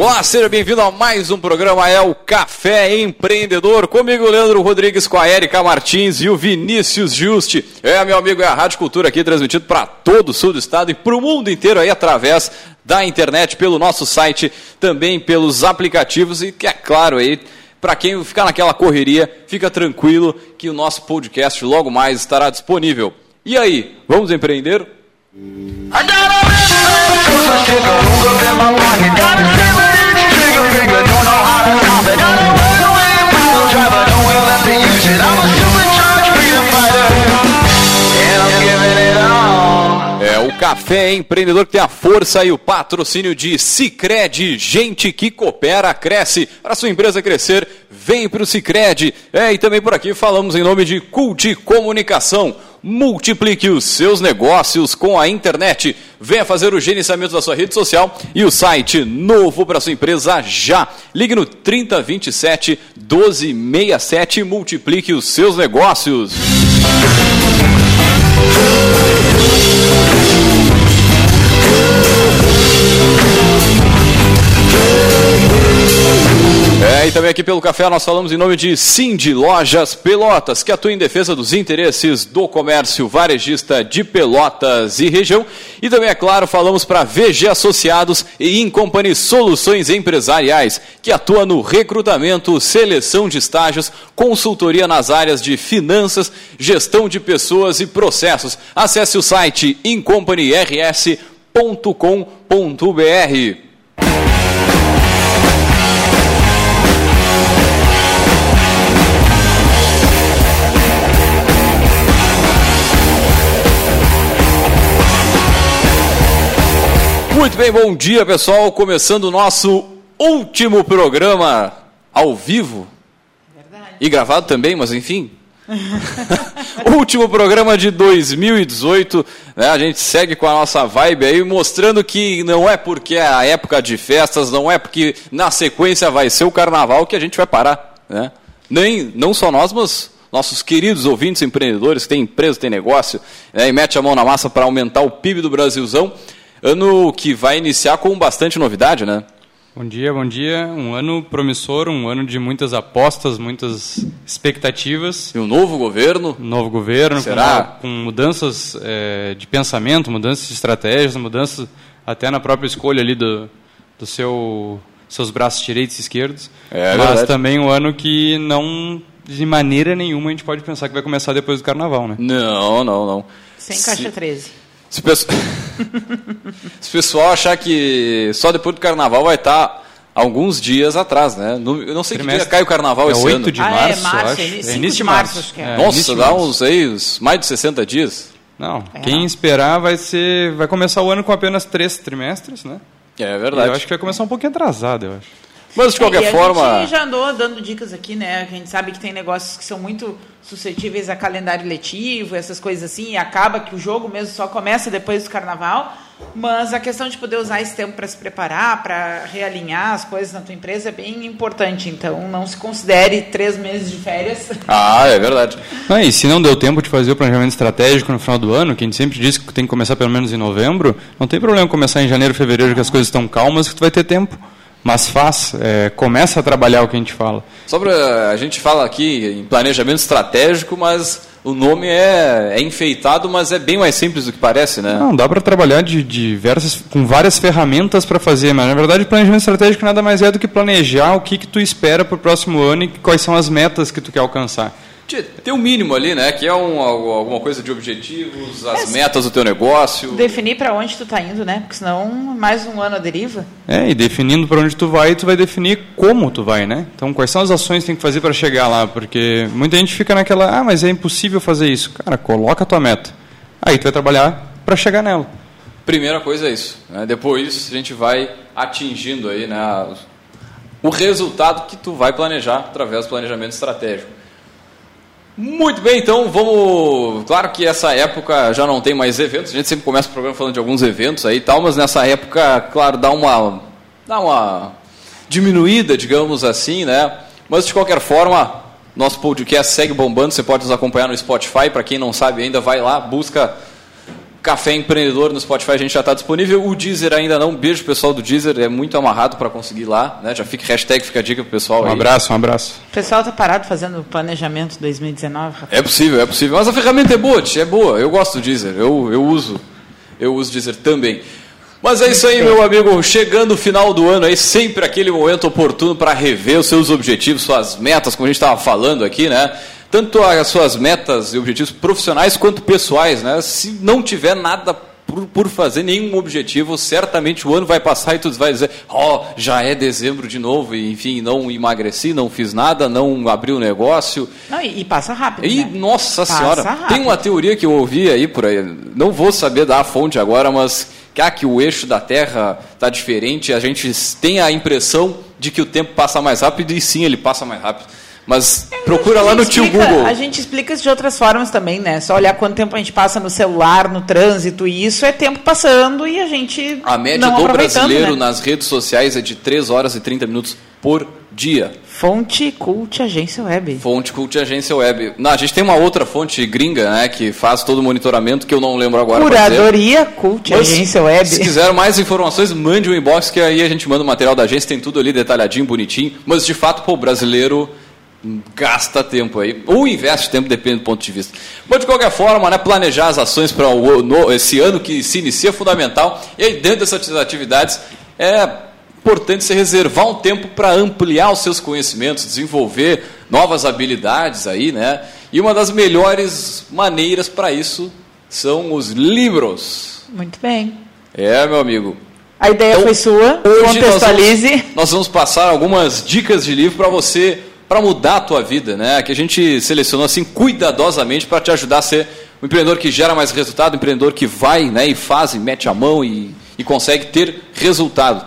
Olá, seja bem-vindo a mais um programa, é o Café Empreendedor. Comigo, Leandro Rodrigues, com a Erika Martins e o Vinícius Juste. É, meu amigo, é a Rádio Cultura aqui, transmitido para todo o sul do estado e para o mundo inteiro aí através da internet, pelo nosso site, também pelos aplicativos e que é claro aí, para quem ficar naquela correria, fica tranquilo que o nosso podcast logo mais estará disponível. E aí, vamos empreender? trigger, don't know how to pop it. Got a runaway wheel, driver, don't will have to use it. I'm a Café Empreendedor que tem a força e o patrocínio de Cicred, gente que coopera, cresce. Para sua empresa crescer, vem para o Cicred. É, e também por aqui falamos em nome de Cult Comunicação. Multiplique os seus negócios com a internet. Venha fazer o gerenciamento da sua rede social e o site novo para sua empresa já. Ligue no 3027 1267 e multiplique os seus negócios. É, e também aqui pelo café nós falamos em nome de Cindy Lojas Pelotas, que atua em defesa dos interesses do comércio varejista de Pelotas e região. E também, é claro, falamos para VG Associados e Incompany Soluções Empresariais, que atua no recrutamento, seleção de estágios, consultoria nas áreas de finanças, gestão de pessoas e processos. Acesse o site incompanyrs.com.br. Muito bem, bom dia pessoal. Começando o nosso último programa ao vivo. Verdade. E gravado também, mas enfim. último programa de 2018. Né? A gente segue com a nossa vibe aí, mostrando que não é porque é a época de festas, não é porque na sequência vai ser o carnaval que a gente vai parar. Né? Nem, não só nós, mas nossos queridos ouvintes empreendedores que têm empresa, têm negócio, né? e mete a mão na massa para aumentar o PIB do Brasilzão. Ano que vai iniciar com bastante novidade, né? Bom dia, bom dia. Um ano promissor, um ano de muitas apostas, muitas expectativas. E um novo governo? Um novo governo, Será? Com, com mudanças é, de pensamento, mudanças de estratégias, mudanças até na própria escolha ali do, do seu seus braços direitos e esquerdos. É, Mas verdade. também um ano que não de maneira nenhuma a gente pode pensar que vai começar depois do carnaval, né? Não, não, não. Sem Se- caixa 13. Se o pessoal, se o pessoal achar que só depois do carnaval vai estar alguns dias atrás, né? No- Eu não sei que dia Trimestre. cai o carnaval é esse 8 ano. de Ah, é março, março, eu acho. é início- É de março. março, acho que é. É, Nossa, dá março. uns aí, uns mais de 60 dias. Não, É. quem esperar vai ser, vai começar o ano com apenas três trimestres, né? É E verdade. eu acho que vai começar um pouquinho atrasado, eu acho. Mas de qualquer É, e forma. A gente já andou dando dicas aqui, né? A gente sabe que tem negócios que são muito suscetíveis a calendário letivo, essas coisas assim, e acaba que o jogo mesmo só começa depois do carnaval. Mas a questão de poder usar esse tempo para se preparar, para realinhar as coisas na tua empresa é bem importante. Então, não se considere três meses de férias. Ah, é verdade. Ah, e se não deu tempo de fazer o planejamento estratégico no final do ano, que a gente sempre diz que tem que começar pelo menos em novembro, não tem problema começar em janeiro, fevereiro, que as coisas estão calmas, que tu vai ter tempo. Mas faz, é, começa a trabalhar o que a gente fala. Só pra, a gente fala aqui em planejamento estratégico, mas o nome é, é enfeitado, mas é bem mais simples do que parece, né? Não, dá para trabalhar de diversas, com várias ferramentas para fazer, mas na verdade planejamento estratégico nada mais é do que planejar o que, que tu espera para o próximo ano e quais são as metas que tu quer alcançar. Tchê, Tem um mínimo ali, né? Que é um, alguma coisa de objetivos, as É, metas do teu negócio. Definir para onde tu tá indo, né? Porque senão mais um ano a deriva. É, e definindo para onde tu vai, tu vai definir como tu vai, né? Então, quais são as ações que tem que fazer para chegar lá? Porque muita gente fica naquela, ah, mas é impossível fazer isso. Cara, coloca a tua meta. Aí tu vai trabalhar para chegar nela. Primeira coisa é isso. Né? Depois a gente vai atingindo aí, né, o resultado que tu vai planejar através do planejamento estratégico. Muito bem, então vamos. Claro que essa época já não tem mais eventos. A gente sempre começa o programa falando de alguns eventos aí e tal, mas nessa época, claro, dá uma dá uma diminuída, digamos assim, né? Mas de qualquer forma, nosso podcast segue bombando. Você pode nos acompanhar no Spotify. Para quem não sabe ainda, vai lá, busca Café Empreendedor no Spotify a gente já está disponível. O Deezer ainda não. Beijo pessoal do Deezer, é muito amarrado para conseguir lá. Né? Já fica hashtag, fica a dica pro pessoal. Um aí. abraço, um abraço. O pessoal tá parado fazendo planejamento 2019, Rafael. É possível, é possível. Mas a ferramenta é boa, é boa. Eu gosto do Deezer, eu, eu uso. Eu uso Deezer também. Mas é isso aí, meu amigo. Chegando o final do ano aí, sempre aquele momento oportuno para rever os seus objetivos, suas metas, como a gente estava falando aqui, né? Tanto as suas metas e objetivos profissionais quanto pessoais, né? Se não tiver nada por, por fazer, nenhum objetivo, certamente o ano vai passar e tu vai dizer, ó, oh, já é dezembro de novo, e enfim, não emagreci, não fiz nada, não abri o negócio. Não, e, e passa rápido. E, né? nossa Passa senhora, rápido. tem uma teoria que eu ouvi aí por aí, não vou saber dar a fonte agora, mas que, ah, que o eixo da Terra está diferente, a gente tem a impressão de que o tempo passa mais rápido, e sim, ele passa mais rápido. Mas procura lá no gente tio explica- Google. A gente explica isso de outras formas também, né? Só olhar quanto tempo a gente passa no celular, no trânsito, e isso é tempo passando e a gente. A média do brasileiro né? nas redes sociais é de 3 horas e 30 minutos por dia. Fonte Cult Agência Web. Fonte Cult Agência Web. Não, a gente tem uma outra fonte gringa, né, que faz todo o monitoramento, que eu não lembro agora. Curadoria Cult Mas, Agência Web. Se quiser mais informações, mande um inbox que aí a gente manda o material da agência, tem tudo ali detalhadinho, bonitinho. Mas de fato, pô, o brasileiro gasta tempo aí, ou investe tempo, depende do ponto de vista. Mas de qualquer forma, né, planejar as ações para esse ano que se inicia é fundamental. E aí, dentro dessas atividades, é importante você reservar um tempo para ampliar os seus conhecimentos, desenvolver novas habilidades aí, né? E uma das melhores maneiras para isso são os livros. Muito bem. É, meu amigo. A ideia Então, foi sua. Hoje nós Contextualize. vamos, nós vamos passar algumas dicas de livro para você, para mudar a tua vida, né? Que a gente selecionou assim cuidadosamente para te ajudar a ser um empreendedor que gera mais resultado, um empreendedor que vai, né, e faz, e mete a mão e, e consegue ter resultado.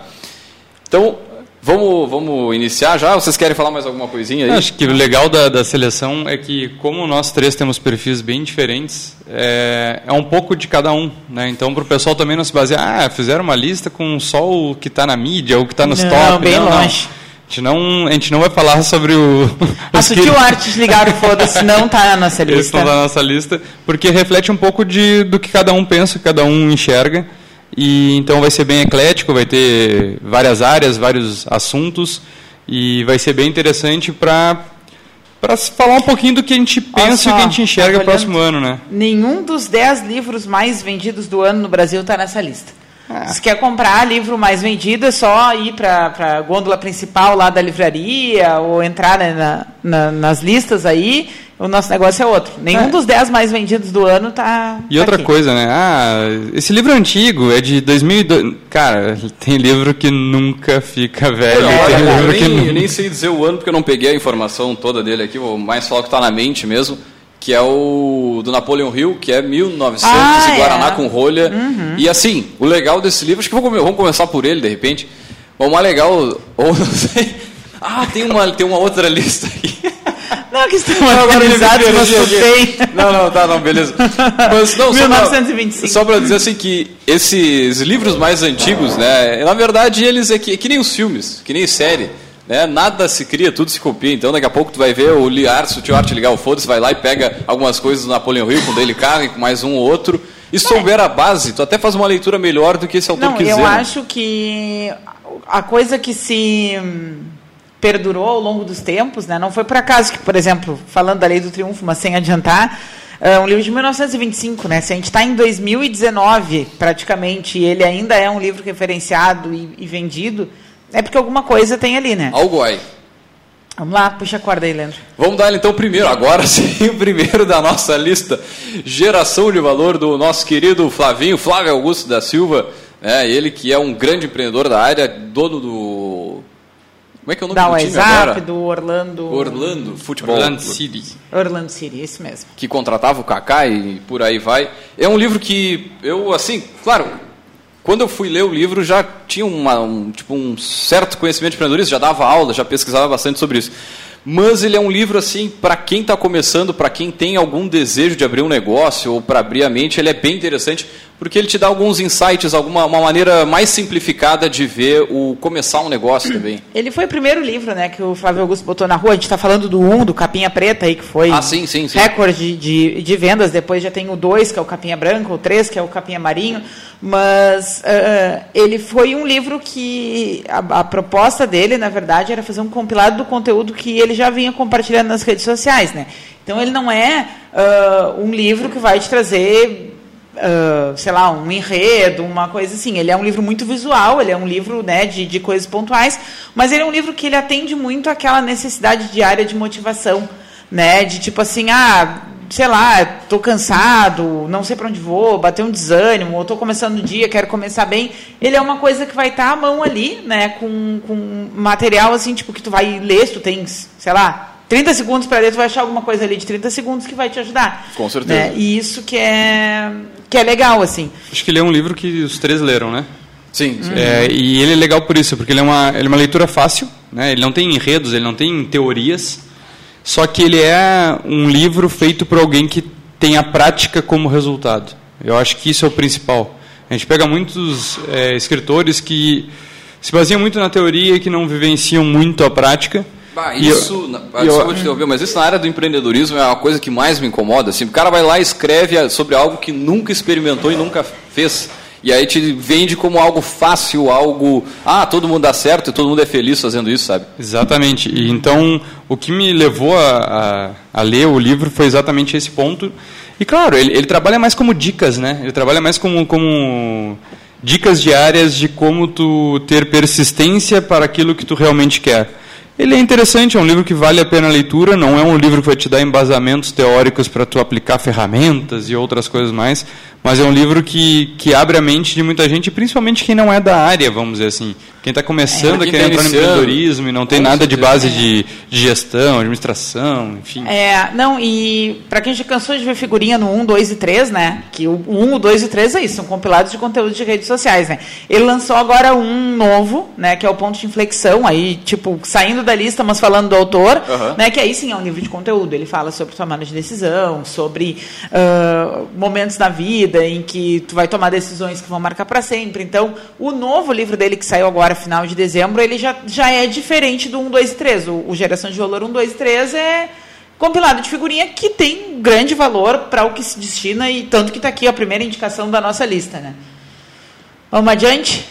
Então, vamos, vamos iniciar já? Vocês querem falar mais alguma coisinha aí? Acho que o legal da, da seleção é que, como nós três temos perfis bem diferentes, é, é um pouco de cada um. Né? Então, para o pessoal também não se basear, ah, fizeram uma lista com só o que está na mídia, ou o que está nos Não, top. bem não, não. A gente, não, a gente não vai falar sobre o. A os que- Sutil Artes ligaram, foda-se, não tá na nossa Eles lista. estão na nossa lista, porque reflete um pouco de, do que cada um pensa, que cada um enxerga. E então vai ser bem eclético, vai ter várias áreas, vários assuntos e vai ser bem interessante para para falar um pouquinho do que a gente pensa e o que a gente enxerga tá próximo ano, né? Nenhum dos 10 livros mais vendidos do ano no Brasil está nessa lista. Ah. Se quer comprar livro mais vendido, é só ir para a gôndola principal lá da livraria ou entrar né, na- na- nas listas aí. O nosso negócio é outro. Nenhum É. dos 10 mais vendidos do ano tá. E tá outra aqui. coisa, né? Ah, esse livro é antigo, é de 2002. Cara, tem livro que nunca fica velho. Olha, tem eu, livro que nem, nunca... eu nem sei dizer o ano porque eu não peguei a informação toda dele aqui, vou mais falar o que está na mente mesmo, que é o do Napoleon Hill, que é 1900 Ah, e Guaraná é. com rolha. E assim, o legal desse livro, acho que vamos começar por ele de repente. O mais legal, ou não sei. Ah, tem uma, tem uma outra lista aqui. Não, que estão organizados, mas aqui. bem. Não, não, tá, não, beleza. Mas, não, só pra- 1925. Só para dizer assim que esses livros mais antigos, né, na verdade eles é que, é que nem os filmes, que nem série, né, nada se cria, tudo se copia. Então daqui a pouco tu vai ver o Liar, se o tio Art ligar o foda-se, vai lá e pega algumas coisas do Napoleão Hill com o Dale Carnegie, com mais um ou outro, e souber a base, tu até faz uma leitura melhor do que esse autor Não, quiser. eu né? acho que a coisa que se perdurou ao longo dos tempos, né? Não foi por acaso que, por exemplo, falando da Lei do Triunfo, mas sem adiantar, é um livro de 1925, né? Se a gente está em 2019, praticamente, e ele ainda é um livro referenciado e, e vendido, é porque alguma coisa tem ali, né? Algo aí. Vamos lá, puxa a corda aí, Leandro. Vamos dar então o primeiro, agora sim, o primeiro da nossa lista. Geração de valor do nosso querido Flavinho, Flávio Augusto da Silva. né? ele que é um grande empreendedor da área, dono do. Como é que é o nome Da do time WhatsApp, agora? do Orlando... Orlando Futebol. Orlando City. Orlando City, esse mesmo. Que contratava o Kaká e por aí vai. É um livro que eu, assim, claro, quando eu fui ler o livro já tinha uma, um, tipo, um certo conhecimento de empreendedorismo, já dava aula, já pesquisava bastante sobre isso. Mas ele é um livro assim para quem está começando, para quem tem algum desejo de abrir um negócio ou para abrir a mente, ele é bem interessante porque ele te dá alguns insights, alguma uma maneira mais simplificada de ver o começar um negócio também. Ele foi o primeiro livro, né, que o Flávio Augusto botou na rua. A gente está falando do 1, um, do Capinha Preta aí, que foi ah, sim, sim, sim. recorde de, de vendas. Depois já tem o 2, que é o Capinha Branco, o 3, que é o Capinha Marinho. Mas uh, ele foi um livro que a, a, proposta dele, na verdade, era fazer um compilado do conteúdo que ele já vinha compartilhando nas redes sociais, né? Então ele não é uh, um livro que vai te trazer Uh, sei lá, um enredo, uma coisa assim. Ele é um livro muito visual, ele é um livro né, de, de coisas pontuais, mas ele é um livro que ele atende muito àquela necessidade diária de motivação, né? De tipo assim, ah, sei lá, estou cansado, não sei para onde vou, bater um desânimo, ou estou começando o dia, quero começar bem. Ele é uma coisa que vai estar tá à mão ali, né? Com, com material assim, tipo, que tu vai ler, tu tens, sei lá, 30 segundos para ler, tu vai achar alguma coisa ali de 30 segundos que vai te ajudar. Com certeza. Né? E isso que é, que é legal, assim. Acho que ele é um livro que os três leram, né? Sim. sim. É, e ele é legal por isso, porque ele é uma, ele é uma leitura fácil, né? ele não tem enredos, ele não tem teorias, só que ele é um livro feito por alguém que tem a prática como resultado. Eu acho que isso é o principal. A gente pega muitos é, escritores que se baseiam muito na teoria e que não vivenciam muito a prática, Bah, isso, eu, na, desculpa te interromper, mas isso na área do empreendedorismo é uma coisa que mais me incomoda. Assim, o cara vai lá e escreve sobre algo que nunca experimentou e nunca fez. E aí te vende como algo fácil, algo. Ah, todo mundo dá certo e todo mundo é feliz fazendo isso, sabe? Exatamente. E então, o que me levou a, a, a ler o livro foi exatamente esse ponto. E claro, ele, ele trabalha mais como dicas, né? Ele trabalha mais como, como dicas diárias de como tu ter persistência para aquilo que tu realmente quer. Ele é interessante, é um livro que vale a pena a leitura, não é um livro que vai te dar embasamentos teóricos para tu aplicar ferramentas e outras coisas mais, mas é um livro que, que abre a mente de muita gente, principalmente quem não é da área, vamos dizer assim. Quem está começando é, a querer tá entrar no empreendedorismo e não tem nada de base de, de, gestão, administração, enfim. É, não, e para quem já cansou de ver figurinha no 1, 2 e 3, né? Que o 1, o 2 e o 3 é isso, são compilados de conteúdo de redes sociais, né? Ele lançou agora um novo, né? Que é o ponto de inflexão, aí, tipo, saindo da lista, mas falando do autor, uhum. né? Que aí sim é um livro de conteúdo. Ele fala sobre tomada de decisão, sobre uh, momentos da vida em que tu vai tomar decisões que vão marcar para sempre. Então, o novo livro dele que saiu agora final de dezembro, ele já, já é diferente do 1, 2 e 3. O, o Geração de Valor 1, 2 e 3 é compilado de figurinha que tem grande valor para o que se destina e tanto que está aqui a primeira indicação da nossa lista. Né? Vamos adiante?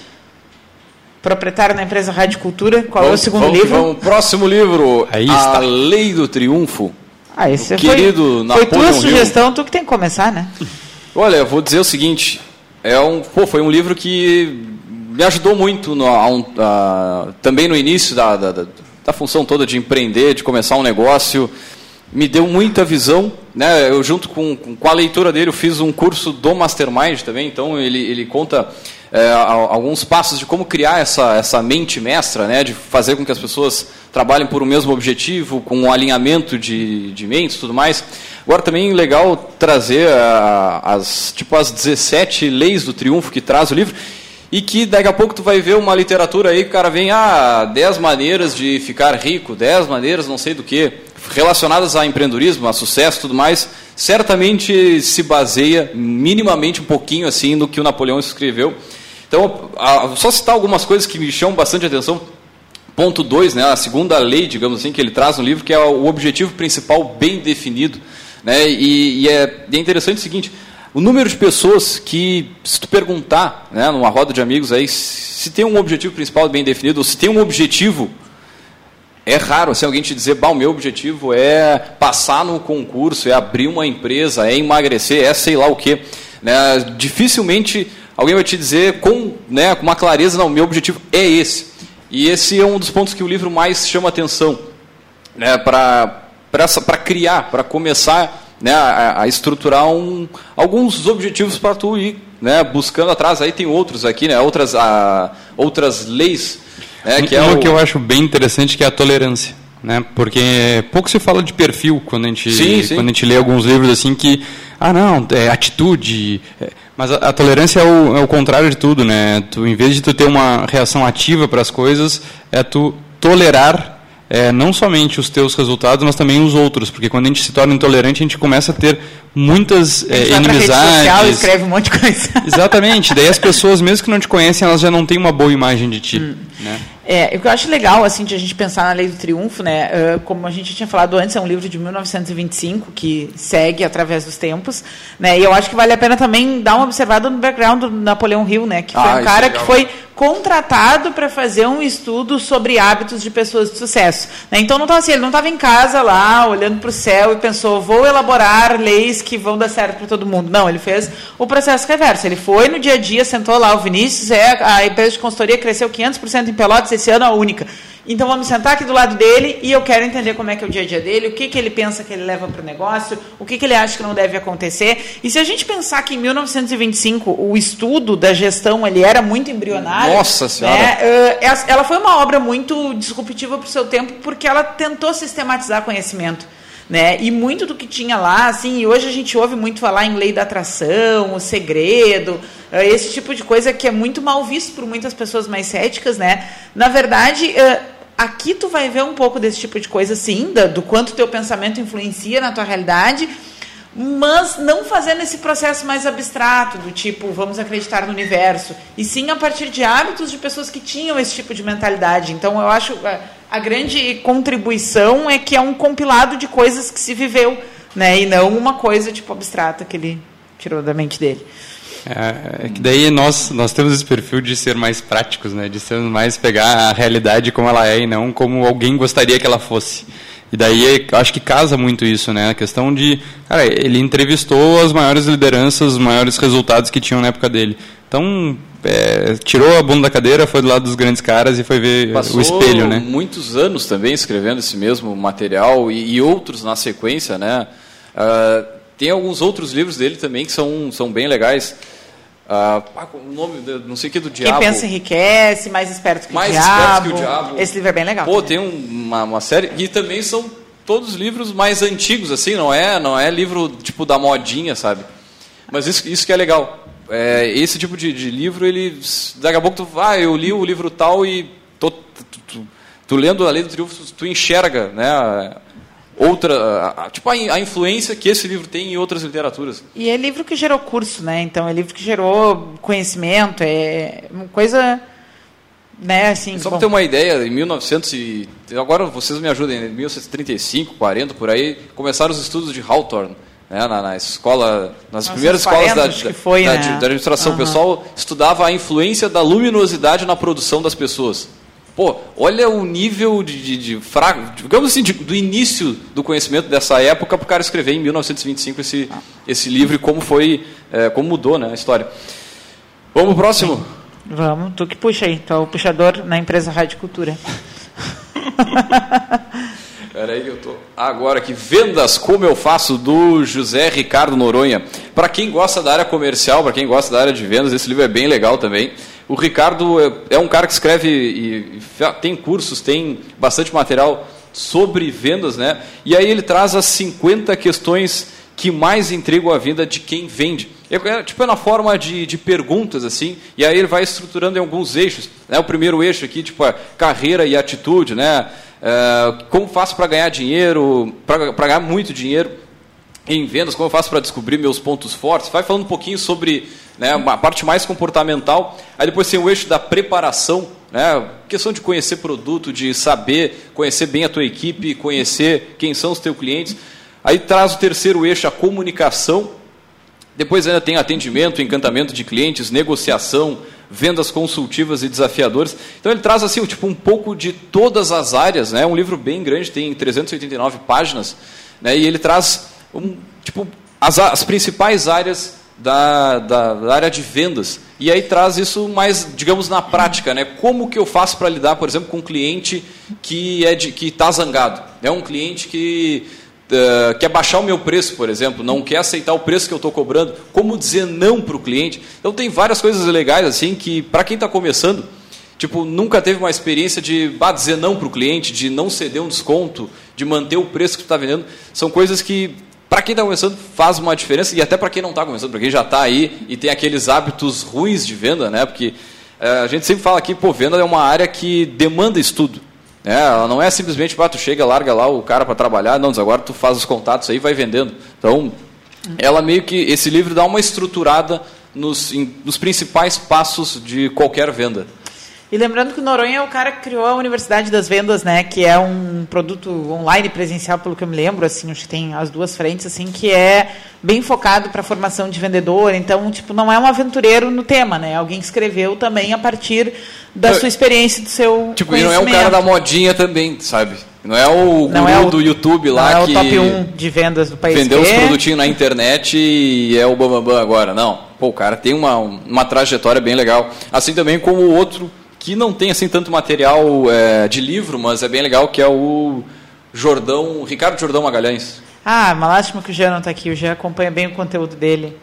Proprietário da empresa Rádio Cultura, qual vamos, é o segundo vamos, livro? Vamos, próximo livro, Aí A está. Lei do Triunfo. Ah, esse querido foi, foi tua sugestão, Hill. tu que tem que começar, né? Olha, eu vou dizer o seguinte, é um, pô, foi um livro que me ajudou muito no, a, a, também no início da, da, da, função toda de empreender, de começar um negócio. Me deu muita visão. Né? Eu, junto com, com a leitura dele, eu fiz um curso do Mastermind também, então ele, ele conta é, alguns passos de como criar essa, essa mente mestra, né? de fazer com que as pessoas trabalhem por o mesmo objetivo, com um alinhamento de, de mentes e tudo mais. Agora também legal trazer a, as, tipo, as 17 leis do triunfo que traz o livro e que daqui a pouco tu vai ver uma literatura aí que o cara vem, ah, 10 maneiras de ficar rico, 10 maneiras não sei do que, relacionadas a empreendedorismo, a sucesso tudo mais, certamente se baseia minimamente um pouquinho assim no que o Napoleão escreveu. Então, a, só citar algumas coisas que me chamam bastante atenção. Ponto 2, né, a segunda lei, digamos assim, que ele traz no livro, que é o objetivo principal bem definido. Né, e, e é, é interessante o seguinte, o número de pessoas que, se tu perguntar, né, numa roda de amigos aí, se tem um objetivo principal bem definido, ou se tem um objetivo, é raro assim, alguém te dizer, o meu objetivo é passar no concurso, é abrir uma empresa, é emagrecer, é sei lá o quê. Né? Dificilmente alguém vai te dizer com, né, com uma clareza, não, meu objetivo é esse. E esse é um dos pontos que o livro mais chama atenção né, para criar, para começar né, a, a estruturar um, alguns objetivos para tu ir né, buscando atrás. Aí tem outros aqui, né, outras, a, outras leis. Né, que é Uma o... que eu acho bem interessante que é a tolerância. Né, porque pouco se fala de perfil quando a gente, sim, sim. Quando a gente lê alguns livros assim que, ah não, é atitude, é, mas a, a, tolerância é o, é o contrário de tudo, né? Tu, em vez de tu ter uma reação ativa para as coisas, é tu tolerar é, não somente os teus resultados, mas também os outros, porque quando a gente se torna intolerante, a gente começa a ter muitas é, inimizades. Social, escreve um monte de coisa. Exatamente. Daí as pessoas, mesmo que não te conhecem, elas já não têm uma boa imagem de ti. Hum. Né? É, o que eu acho legal, assim, de a gente pensar na Lei do Triunfo, né, como a gente tinha falado antes, é um livro de 1925 que segue através dos tempos, né, e eu acho que vale a pena também dar uma observada no background do Napoleão Hill, né, que foi ah, um cara é que foi contratado para fazer um estudo sobre hábitos de pessoas de sucesso. Né? Então não estava assim, ele não estava em casa lá, olhando para o céu e pensou, vou elaborar leis que vão dar certo para todo mundo. Não, ele fez o processo reverso. Ele foi no dia a dia, sentou lá, o Vinícius, é, a empresa de consultoria cresceu 500% em Pelotas, esse ano a única. Então vamos sentar aqui do lado dele e eu quero entender como é que é o dia a dia dele, o que, que ele pensa que ele leva para o negócio, o que, que ele acha que não deve acontecer. E se a gente pensar que em 1925 o estudo da gestão ele era muito embrionário. Nossa Senhora! Né, ela foi uma obra muito disruptiva para o seu tempo porque ela tentou sistematizar conhecimento. Né? E muito do que tinha lá, assim, e hoje a gente ouve muito falar em lei da atração, o segredo, eh, esse tipo de coisa que é muito mal visto por muitas pessoas mais céticas, né? Na verdade, eh, aqui tu vai ver um pouco desse tipo de coisa, sim, do quanto teu pensamento influencia na tua realidade, mas não fazendo esse processo mais abstrato, do tipo, vamos acreditar no universo, e sim a partir de hábitos de pessoas que tinham esse tipo de mentalidade. Então, eu acho a, a grande contribuição é que é um compilado de coisas que se viveu, né, e não uma coisa tipo abstrata que ele tirou da mente dele. É, é, que daí nós, nós temos esse perfil de ser mais práticos, né? de ser mais pegar a realidade como ela é e não como alguém gostaria que ela fosse. E daí acho que casa muito isso, né? A questão de, cara, ele entrevistou as maiores lideranças, os maiores resultados que tinham na época dele. Então, é, tirou a bunda da cadeira, foi do lado dos grandes caras e foi ver Passou o espelho, né? muitos anos também escrevendo esse mesmo material e, e outros na sequência, né? Uh, tem alguns outros livros dele também que são, são bem legais. Uh, o nome, não sei o que do diabo. Quem pensa enriquece, mais esperto que, mais o, diabo. que o diabo. Esse livro é bem legal. Pô, tem um, uma, uma série. E também são todos livros mais antigos, assim, não é? Não é livro tipo da modinha, sabe? Mas isso, isso que é legal. É, esse tipo de, de, livro, ele. Daqui a pouco tu. Ah, eu li o livro tal e. Tô, tu, tu, tu, lendo a lei do triunfo, tu enxerga, né? Outra tipo a, a, influência que esse livro tem em outras literaturas e é livro que gerou curso né então é livro que gerou conhecimento é uma coisa né assim só para ter uma ideia em 1900 e agora vocês me ajudem em 1935 40 por aí começaram os estudos de Hawthorne né, na, na, escola, nas Nossa, primeiras escolas da, foi, da, né? da, administração, uhum. o pessoal estudava a influência da luminosidade na produção das pessoas. Pô, olha o nível de, de, de fraco, digamos assim, de, do início do conhecimento dessa época para o cara escrever em 1925 esse, esse livro e como foi, é, como mudou né, a história. Vamos pro próximo? Vamos, tu que puxa aí, tu é o puxador na empresa Rádio Cultura. Peraí, eu tô agora aqui. Vendas, como eu faço, do José Ricardo Noronha. Para quem gosta da área comercial, para quem gosta da área de vendas, esse livro é bem legal também. O Ricardo é, é um cara que escreve e tem cursos, tem bastante material sobre vendas, né? E aí ele traz as 50 questões que mais intrigam a vida de quem vende. É, é, tipo, é na forma de, de perguntas, assim, e aí ele vai estruturando em alguns eixos. Né? O primeiro eixo aqui, tipo, é carreira e atitude, né? É, como faço para ganhar dinheiro, para ganhar muito dinheiro em vendas, como eu faço para descobrir meus pontos fortes. Vai falando um pouquinho sobre né, uma parte mais comportamental. Aí depois tem o eixo da preparação, né, questão de conhecer produto, de saber, conhecer bem a tua equipe, conhecer quem são os teus clientes. Aí traz o terceiro eixo, a comunicação. Depois ainda tem atendimento, encantamento de clientes, negociação, vendas consultivas e desafiadoras. Então ele traz assim, tipo um pouco de todas as áreas, né? Um livro bem grande, tem 389 páginas, né? E ele traz um, tipo as, as principais áreas da, da, da, área de vendas. E aí traz isso mais, digamos, na prática, né? Como que eu faço para lidar, por exemplo, com um cliente que é de, que está zangado? É um cliente que uh, quer baixar o meu preço, por exemplo, não quer aceitar o preço que eu estou cobrando. Como dizer não para o cliente? Então tem várias coisas legais assim que para quem está começando, tipo, nunca teve uma experiência de bah, dizer não para o cliente, de não ceder um desconto, de manter o preço que está vendendo, são coisas que para quem está começando faz uma diferença e até para quem não está começando, para quem já está aí e tem aqueles hábitos ruins de venda, né? Porque é, a gente sempre fala aqui, pô, venda é uma área que demanda estudo. É, ela não é simplesmente, tu chega, larga lá o cara para trabalhar, não, agora tu faz os contatos aí vai vendendo. Então, ela meio que, esse livro dá uma estruturada nos, em, nos principais passos de qualquer venda. E lembrando que o Noronha é o cara que criou a Universidade das Vendas, né? Que é um produto online presencial, pelo que eu me lembro, assim, acho que tem as duas frentes, assim, que é bem focado para a formação de vendedor. Então, tipo, não é um aventureiro no tema, né? Alguém que escreveu também a partir da eu, sua experiência, do seu Tipo, e não é o cara da modinha também, sabe? Não é o não é o, do YouTube lá não que... é o top 1 de vendas do país. Vendeu os produtinhos na internet e é o bambambam agora. Não. Pô, o cara tem uma, uma trajetória bem legal. Assim também como o outro que não tem assim tanto material é, de livro, mas é bem legal, que é o Jordão, Ricardo Jordão Magalhães. Ah, uma lástima que o Jean não está aqui, o Jean acompanha bem o conteúdo dele.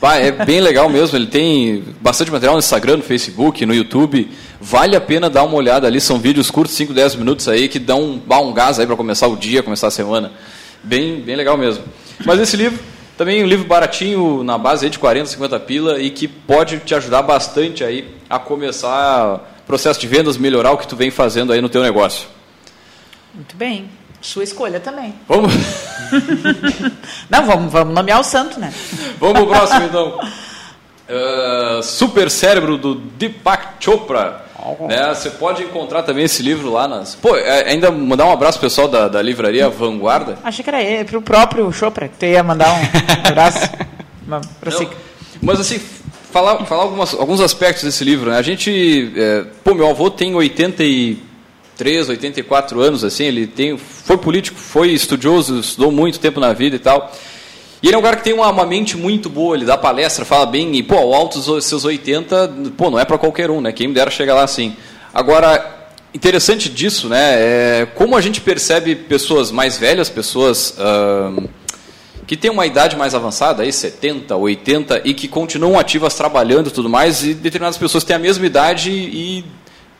Bah, é bem legal mesmo, ele tem bastante material no Instagram, no Facebook, no YouTube. Vale a pena dar uma olhada ali, são vídeos curtos, 5, 10 minutos aí, que dão um, um gás aí para começar o dia, começar a semana. Bem, bem legal mesmo. Mas esse livro, também um livro baratinho, na base aí de 40, 50 pila, e que pode te ajudar bastante aí a começar processo de vendas, melhorar o que tu vem fazendo aí no teu negócio. Muito bem. Sua escolha também. Vamos? Não, vamos, vamos nomear o santo, né? Vamos pro próximo, então. Uh, Super Cérebro, do Deepak Chopra. Né, você pode encontrar também esse livro lá nas. Pô, é, ainda mandar um abraço pro pessoal da, da livraria Vanguarda. Achei que era ele, pro próprio Chopra, que tu ia mandar um abraço. Não, mas assim, falar, falar algumas, alguns aspectos desse livro. Né? A gente, é, pô, meu avô tem 83, 84 anos, assim, ele tem, foi político, foi estudioso, estudou muito tempo na vida e tal. E ele é um cara que tem uma, uma mente muito boa, ele dá palestra, fala bem, e, pô, alto dos seus 80, pô, não é para qualquer um, né? Quem me dera chegar lá assim. Agora, interessante disso, né, é como a gente percebe pessoas mais velhas, pessoas... Uh, que tem uma idade mais avançada, aí 70, 80, e que continuam ativas trabalhando e tudo mais, e determinadas pessoas têm a mesma idade e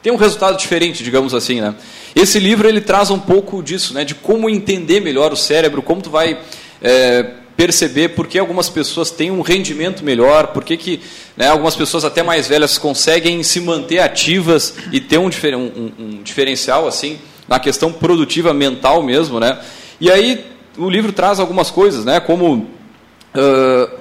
tem um resultado diferente, digamos assim, né? Esse livro ele traz um pouco disso, né? De como entender melhor o cérebro, como tu vai é, perceber por que algumas pessoas têm um rendimento melhor, por que, que né, algumas pessoas até mais velhas conseguem se manter ativas e ter um, um, um diferencial assim na questão produtiva mental mesmo, né? E aí o livro traz algumas coisas, né? Como uh,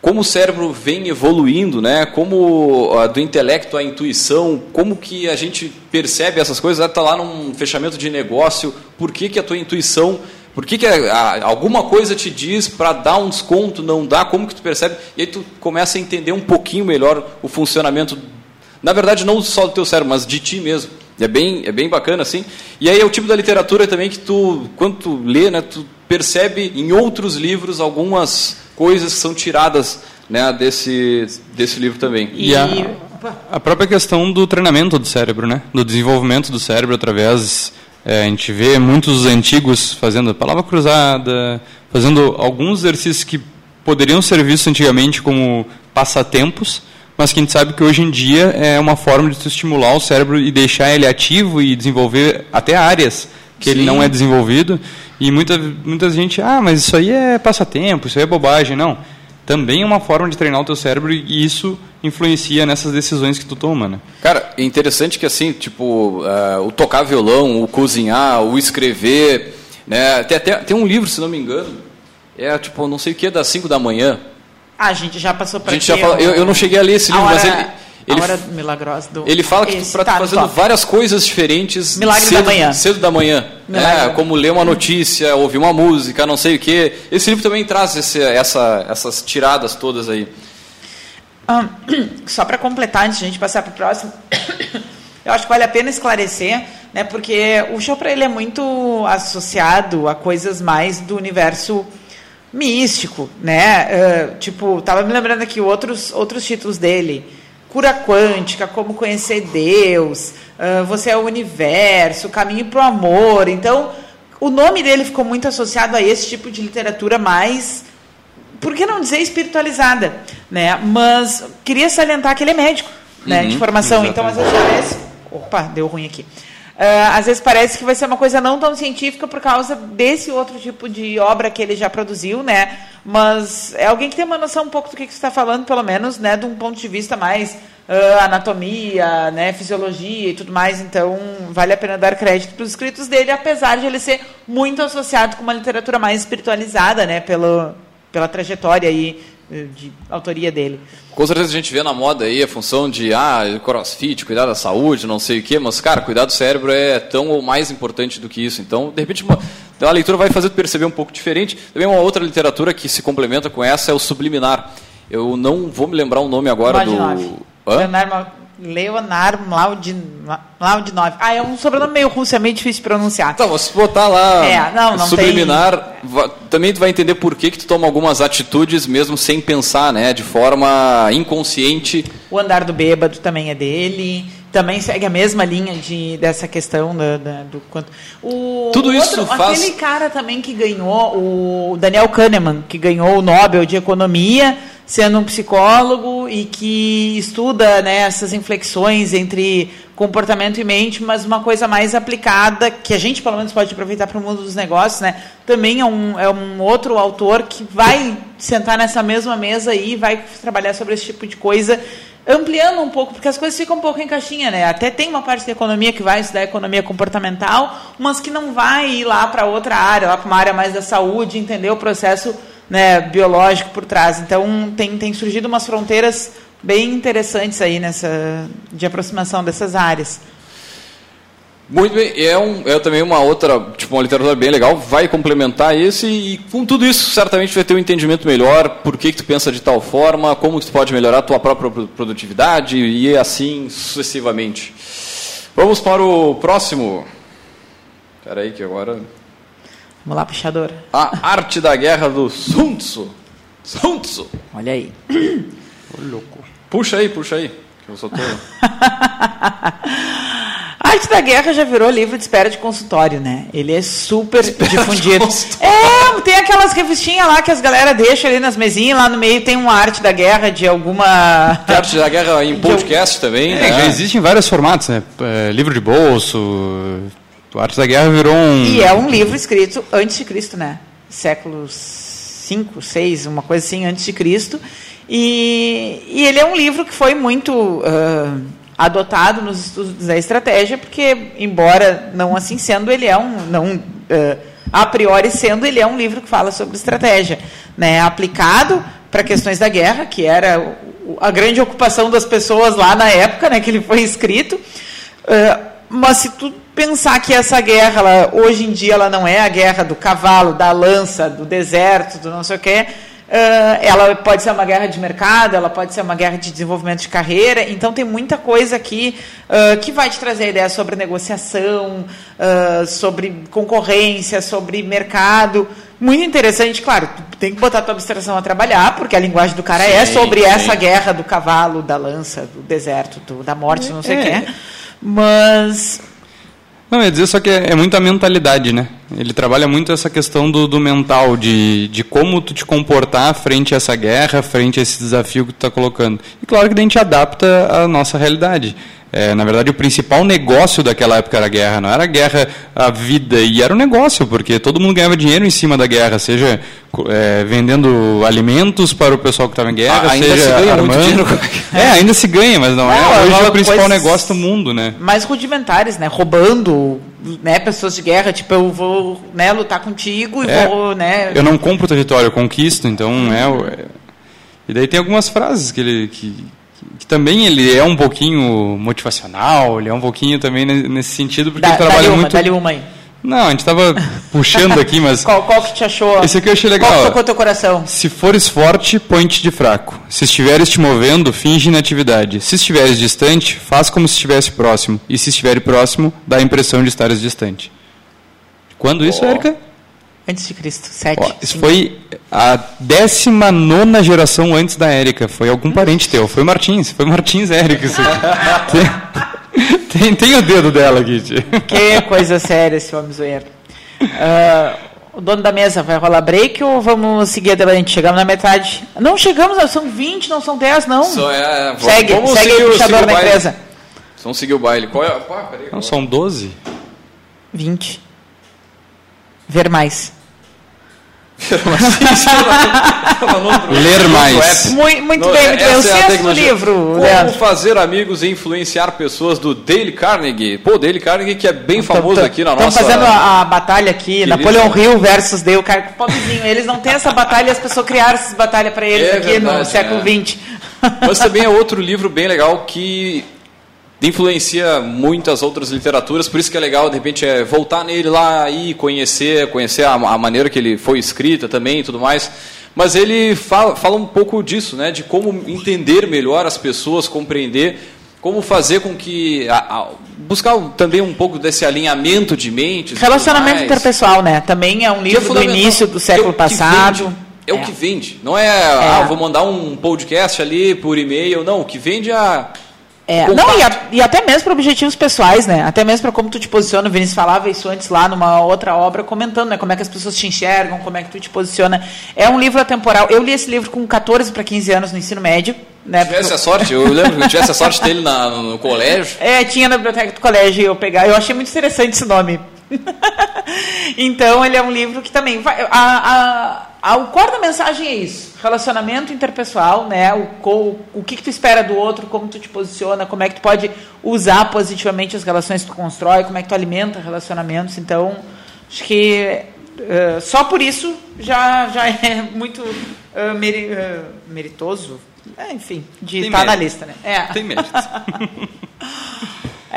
como o cérebro vem evoluindo, né? Como uh, do intelecto à intuição, como que a gente percebe essas coisas? Está lá num fechamento de negócio. Por que, que a tua intuição por que, que a, a, alguma coisa te diz para dar um desconto, não dá? Como que tu percebe? E aí tu começa a entender um pouquinho melhor o funcionamento, na verdade não só do teu cérebro, mas de ti mesmo. É bem, é bem bacana, assim. E aí é o tipo da literatura também que tu, quando tu lê, né, tu percebe em outros livros algumas coisas que são tiradas né, desse, desse livro também. E a, a própria questão do treinamento do cérebro, né? Do desenvolvimento do cérebro através... É, a gente vê muitos antigos fazendo palavra cruzada, fazendo alguns exercícios que poderiam ser vistos antigamente como passatempos, mas que a gente sabe que hoje em dia é uma forma de estimular o cérebro e deixar ele ativo e desenvolver até áreas que Sim. ele não é desenvolvido. E muita, muita gente, ah, mas isso aí é passatempo, isso aí é bobagem. Não. Também é uma forma de treinar o teu cérebro e isso influencia nessas decisões que tu toma, né? Cara, é interessante que assim, tipo, uh, o tocar violão, o cozinhar, o escrever, né? Tem até tem um livro, se não me engano, é tipo, não sei o que, é das 5 da manhã, a gente já passou para A gente já fala, eu, eu não cheguei a ler esse livro, hora, mas ele, ele, a hora milagrosa do ele fala que tu tá fazendo top. várias coisas diferentes Milagre cedo, da manhã. cedo da manhã. É, como ler uma notícia, ouvir uma música, não sei o quê. Esse livro também traz esse, essa, essas tiradas todas aí. só para completar, antes de a gente passar para o próximo, eu acho que vale a pena esclarecer, né, porque o Chopra ele é muito associado a coisas mais do universo místico, né? Uh, tipo, tava me lembrando aqui outros, outros títulos dele. Cura quântica, como conhecer Deus, uh, você é o universo, caminho para o amor. Então, o nome dele ficou muito associado a esse tipo de literatura mais, por que não dizer espiritualizada, né? Mas queria salientar que ele é médico, né? Uhum, de formação. Exatamente. Então, às vezes parece, opa, deu ruim aqui. Uh, às vezes parece que vai ser uma coisa não tão científica por causa desse outro tipo de obra que ele já produziu, né? Mas é alguém que tem uma noção um pouco do que, que você está falando, pelo menos, né? De um ponto de vista mais uh, anatomia, né, fisiologia e tudo mais. Então, vale a pena dar crédito para os escritos dele, apesar de ele ser muito associado com uma literatura mais espiritualizada, né, pelo, pela trajetória aí de autoria dele. Com certeza a gente vê na moda aí a função de ah, crossfit, cuidar da saúde, não sei o quê, mas, cara, cuidar do cérebro é tão ou mais importante do que isso. Então, de repente, uma, a leitura vai fazer perceber um pouco diferente. Também uma outra literatura que se complementa com essa é o subliminar. Eu não vou me lembrar o nome agora do. Leonardo, Leonardo Mlaudinov. Ah, é um sobrenome meio russo, é meio difícil de pronunciar. Então, se botar lá é, não, não subliminar, tem... também tu vai entender por que, que tu toma algumas atitudes mesmo sem pensar, né? De forma inconsciente. O andar do bêbado também é dele. Também segue a mesma linha de, dessa questão do, do quanto. O, Tudo isso outro, faz. Aquele cara também que ganhou, o Daniel Kahneman, que ganhou o Nobel de Economia sendo um psicólogo e que estuda né, essas inflexões entre comportamento e mente, mas uma coisa mais aplicada, que a gente pelo menos pode aproveitar para o mundo dos negócios, né? Também é um, é um outro autor que vai sentar nessa mesma mesa e vai trabalhar sobre esse tipo de coisa, ampliando um pouco, porque as coisas ficam um pouco em caixinha, né? Até tem uma parte da economia que vai estudar economia comportamental, mas que não vai ir lá para outra área, lá para uma área mais da saúde, entender o processo né, biológico por trás. Então tem, tem surgido umas fronteiras bem interessantes aí nessa de aproximação dessas áreas. Muito bem, é, um, é também uma outra, tipo, uma literatura bem legal, vai complementar esse e com tudo isso certamente vai ter um entendimento melhor, por que, que tu pensa de tal forma, como tu pode melhorar a tua própria produtividade e assim sucessivamente. Vamos para o próximo. Espera aí que agora Vamos lá, puxador. A Arte da Guerra do Sun Tzu. Sun Tzu. Olha aí. Ô, louco. Puxa aí, puxa aí. Que eu só tô... A Arte da Guerra já virou livro de espera de consultório, né? Ele é super espera difundido. De é, tem aquelas revistinhas lá que as galera deixam ali nas mesinhas, lá no meio tem uma Arte da Guerra de alguma... Tem Arte da Guerra em podcast também, é, né? Já existem vários formatos, né? É, livro de bolso, o Arte da Guerra virou um. E é um livro escrito antes de Cristo, né? Séculos 5, 6, uma coisa assim, antes de Cristo. E, e ele é um livro que foi muito uh, adotado nos estudos da estratégia, porque, embora não assim sendo, ele é um. Não, uh, a priori sendo, ele é um livro que fala sobre estratégia. Né? Aplicado para questões da guerra, que era a grande ocupação das pessoas lá na época né, que ele foi escrito. Uh, mas se tu pensar que essa guerra, ela, hoje em dia, ela não é a guerra do cavalo, da lança, do deserto, do não sei o quê, Uh, ela pode ser uma guerra de mercado, ela pode ser uma guerra de desenvolvimento de carreira. Então, tem muita coisa aqui uh, que vai te trazer a ideia sobre negociação, uh, sobre concorrência, sobre mercado. Muito interessante, claro, tem que botar a tua abstração a trabalhar, porque a linguagem do cara é sim, é sobre sim. essa guerra do cavalo, da lança, do deserto, do, da morte, não sei o é. quê. Mas não, ia dizer só que é, é, muita mentalidade, né? Ele trabalha muito essa questão do, do mental, de, de como tu te comportar frente a essa guerra, frente a esse desafio que tu está colocando. E claro que a gente adapta à nossa realidade. É, na verdade, o principal negócio daquela época era a guerra, não era a guerra a vida, e era um negócio, porque todo mundo ganhava dinheiro em cima da guerra, seja é, vendendo alimentos para o pessoal que estava em guerra, ah, ainda seja se ganha armando. Muito dinheiro. É, ainda se ganha, mas não, não é hoje é o principal negócio do mundo, né? Mais rudimentares, né? Roubando, né, pessoas de guerra, tipo, eu vou né, lutar contigo e é, vou, né... Eu não compro território, eu conquisto, então, é... E daí tem algumas frases que ele... Que, que também ele é um pouquinho motivacional, ele é um pouquinho também nesse sentido, porque dá, ele trabalha uma, muito... Dá-lhe uma aí. Não, a gente estava puxando aqui, mas... qual, qual que te achou? Esse aqui eu achei legal. Qual tocou teu coração? Se fores forte, põe-te de fraco. Se estiveres te movendo, finge inatividade. Se estiveres distante, faz como se estivesse próximo. E se estiver próximo, dá a impressão de estares distante. Quando isso, oh. Érica? Antes de Cristo, sete. Ó, isso foi a 19 geração antes da Érica. Foi algum parente teu. Foi Martins. Foi Martins Érica. Isso tem, tem, tem, o dedo dela aqui. Tia. Que coisa séria esse homem zoeiro. Uh, o dono da mesa vai rolar break ou vamos seguir adiante? Chegamos na metade. Não chegamos, são 20, não são 10, não. Só é, vamos, segue, vamos segue seguir, o puxador da empresa. Vamos seguir o baile. Qual é? Pá, peraí, não, são 12. 20. Ver mais. Ler mais. Muito, muito bem, muito bem. O essa é a sexto tecnologia. livro, Como Leandro. fazer amigos e influenciar pessoas do Dale Carnegie. Pô, Dale Carnegie que é bem famoso aqui na nossa... Estamos fazendo a, a batalha aqui, Querido. Napoleão Hill versus Dale Carnegie. Pobrezinho, eles não têm essa batalha e as pessoas criaram essas batalhas para eles É aqui no verdade, século né? XX. Mas também é outro livro bem legal que influencia muitas outras literaturas, por isso que é legal, de repente, é voltar nele lá e conhecer, conhecer a, a maneira que ele foi escrita também e tudo mais. Mas ele fala, fala um pouco disso, né, de como entender melhor as pessoas, compreender, como fazer com que... A, a- buscar também um pouco desse alinhamento de mentes. Relacionamento interpessoal, né? Também é um é livro do fundamental. início do Que é século o que passado. vende. É, o que vende. Não é, ah, vou mandar um podcast ali por e-mail. Não, o que vende é a. É, não, e, a- e até mesmo para objetivos pessoais, né? Até mesmo para como tu te posiciona. O Vinícius falava isso antes lá numa outra obra, comentando, né? Como é que as pessoas te enxergam, como é que tu te posiciona. É um livro atemporal. Eu li esse livro com 14 para 15 anos no ensino médio. Né? Se tivesse a sorte, eu lembro que eu tivesse a sorte dele na- no colégio. É, tinha na biblioteca do colégio eu pegar. Eu achei muito interessante esse nome. então, ele é um livro que também vai. A, a, a, o core da mensagem é isso: relacionamento interpessoal, né? O, co- o que, que tu espera do outro, como tu te posiciona, como é que tu pode usar positivamente as relações que tu constrói, como é que tu alimenta relacionamentos. Então, acho que eh, só por isso já, já é muito eh, meri- eh, meritoso. É, enfim, de Tem estar na mérito. lista, né? É. Tem mérito.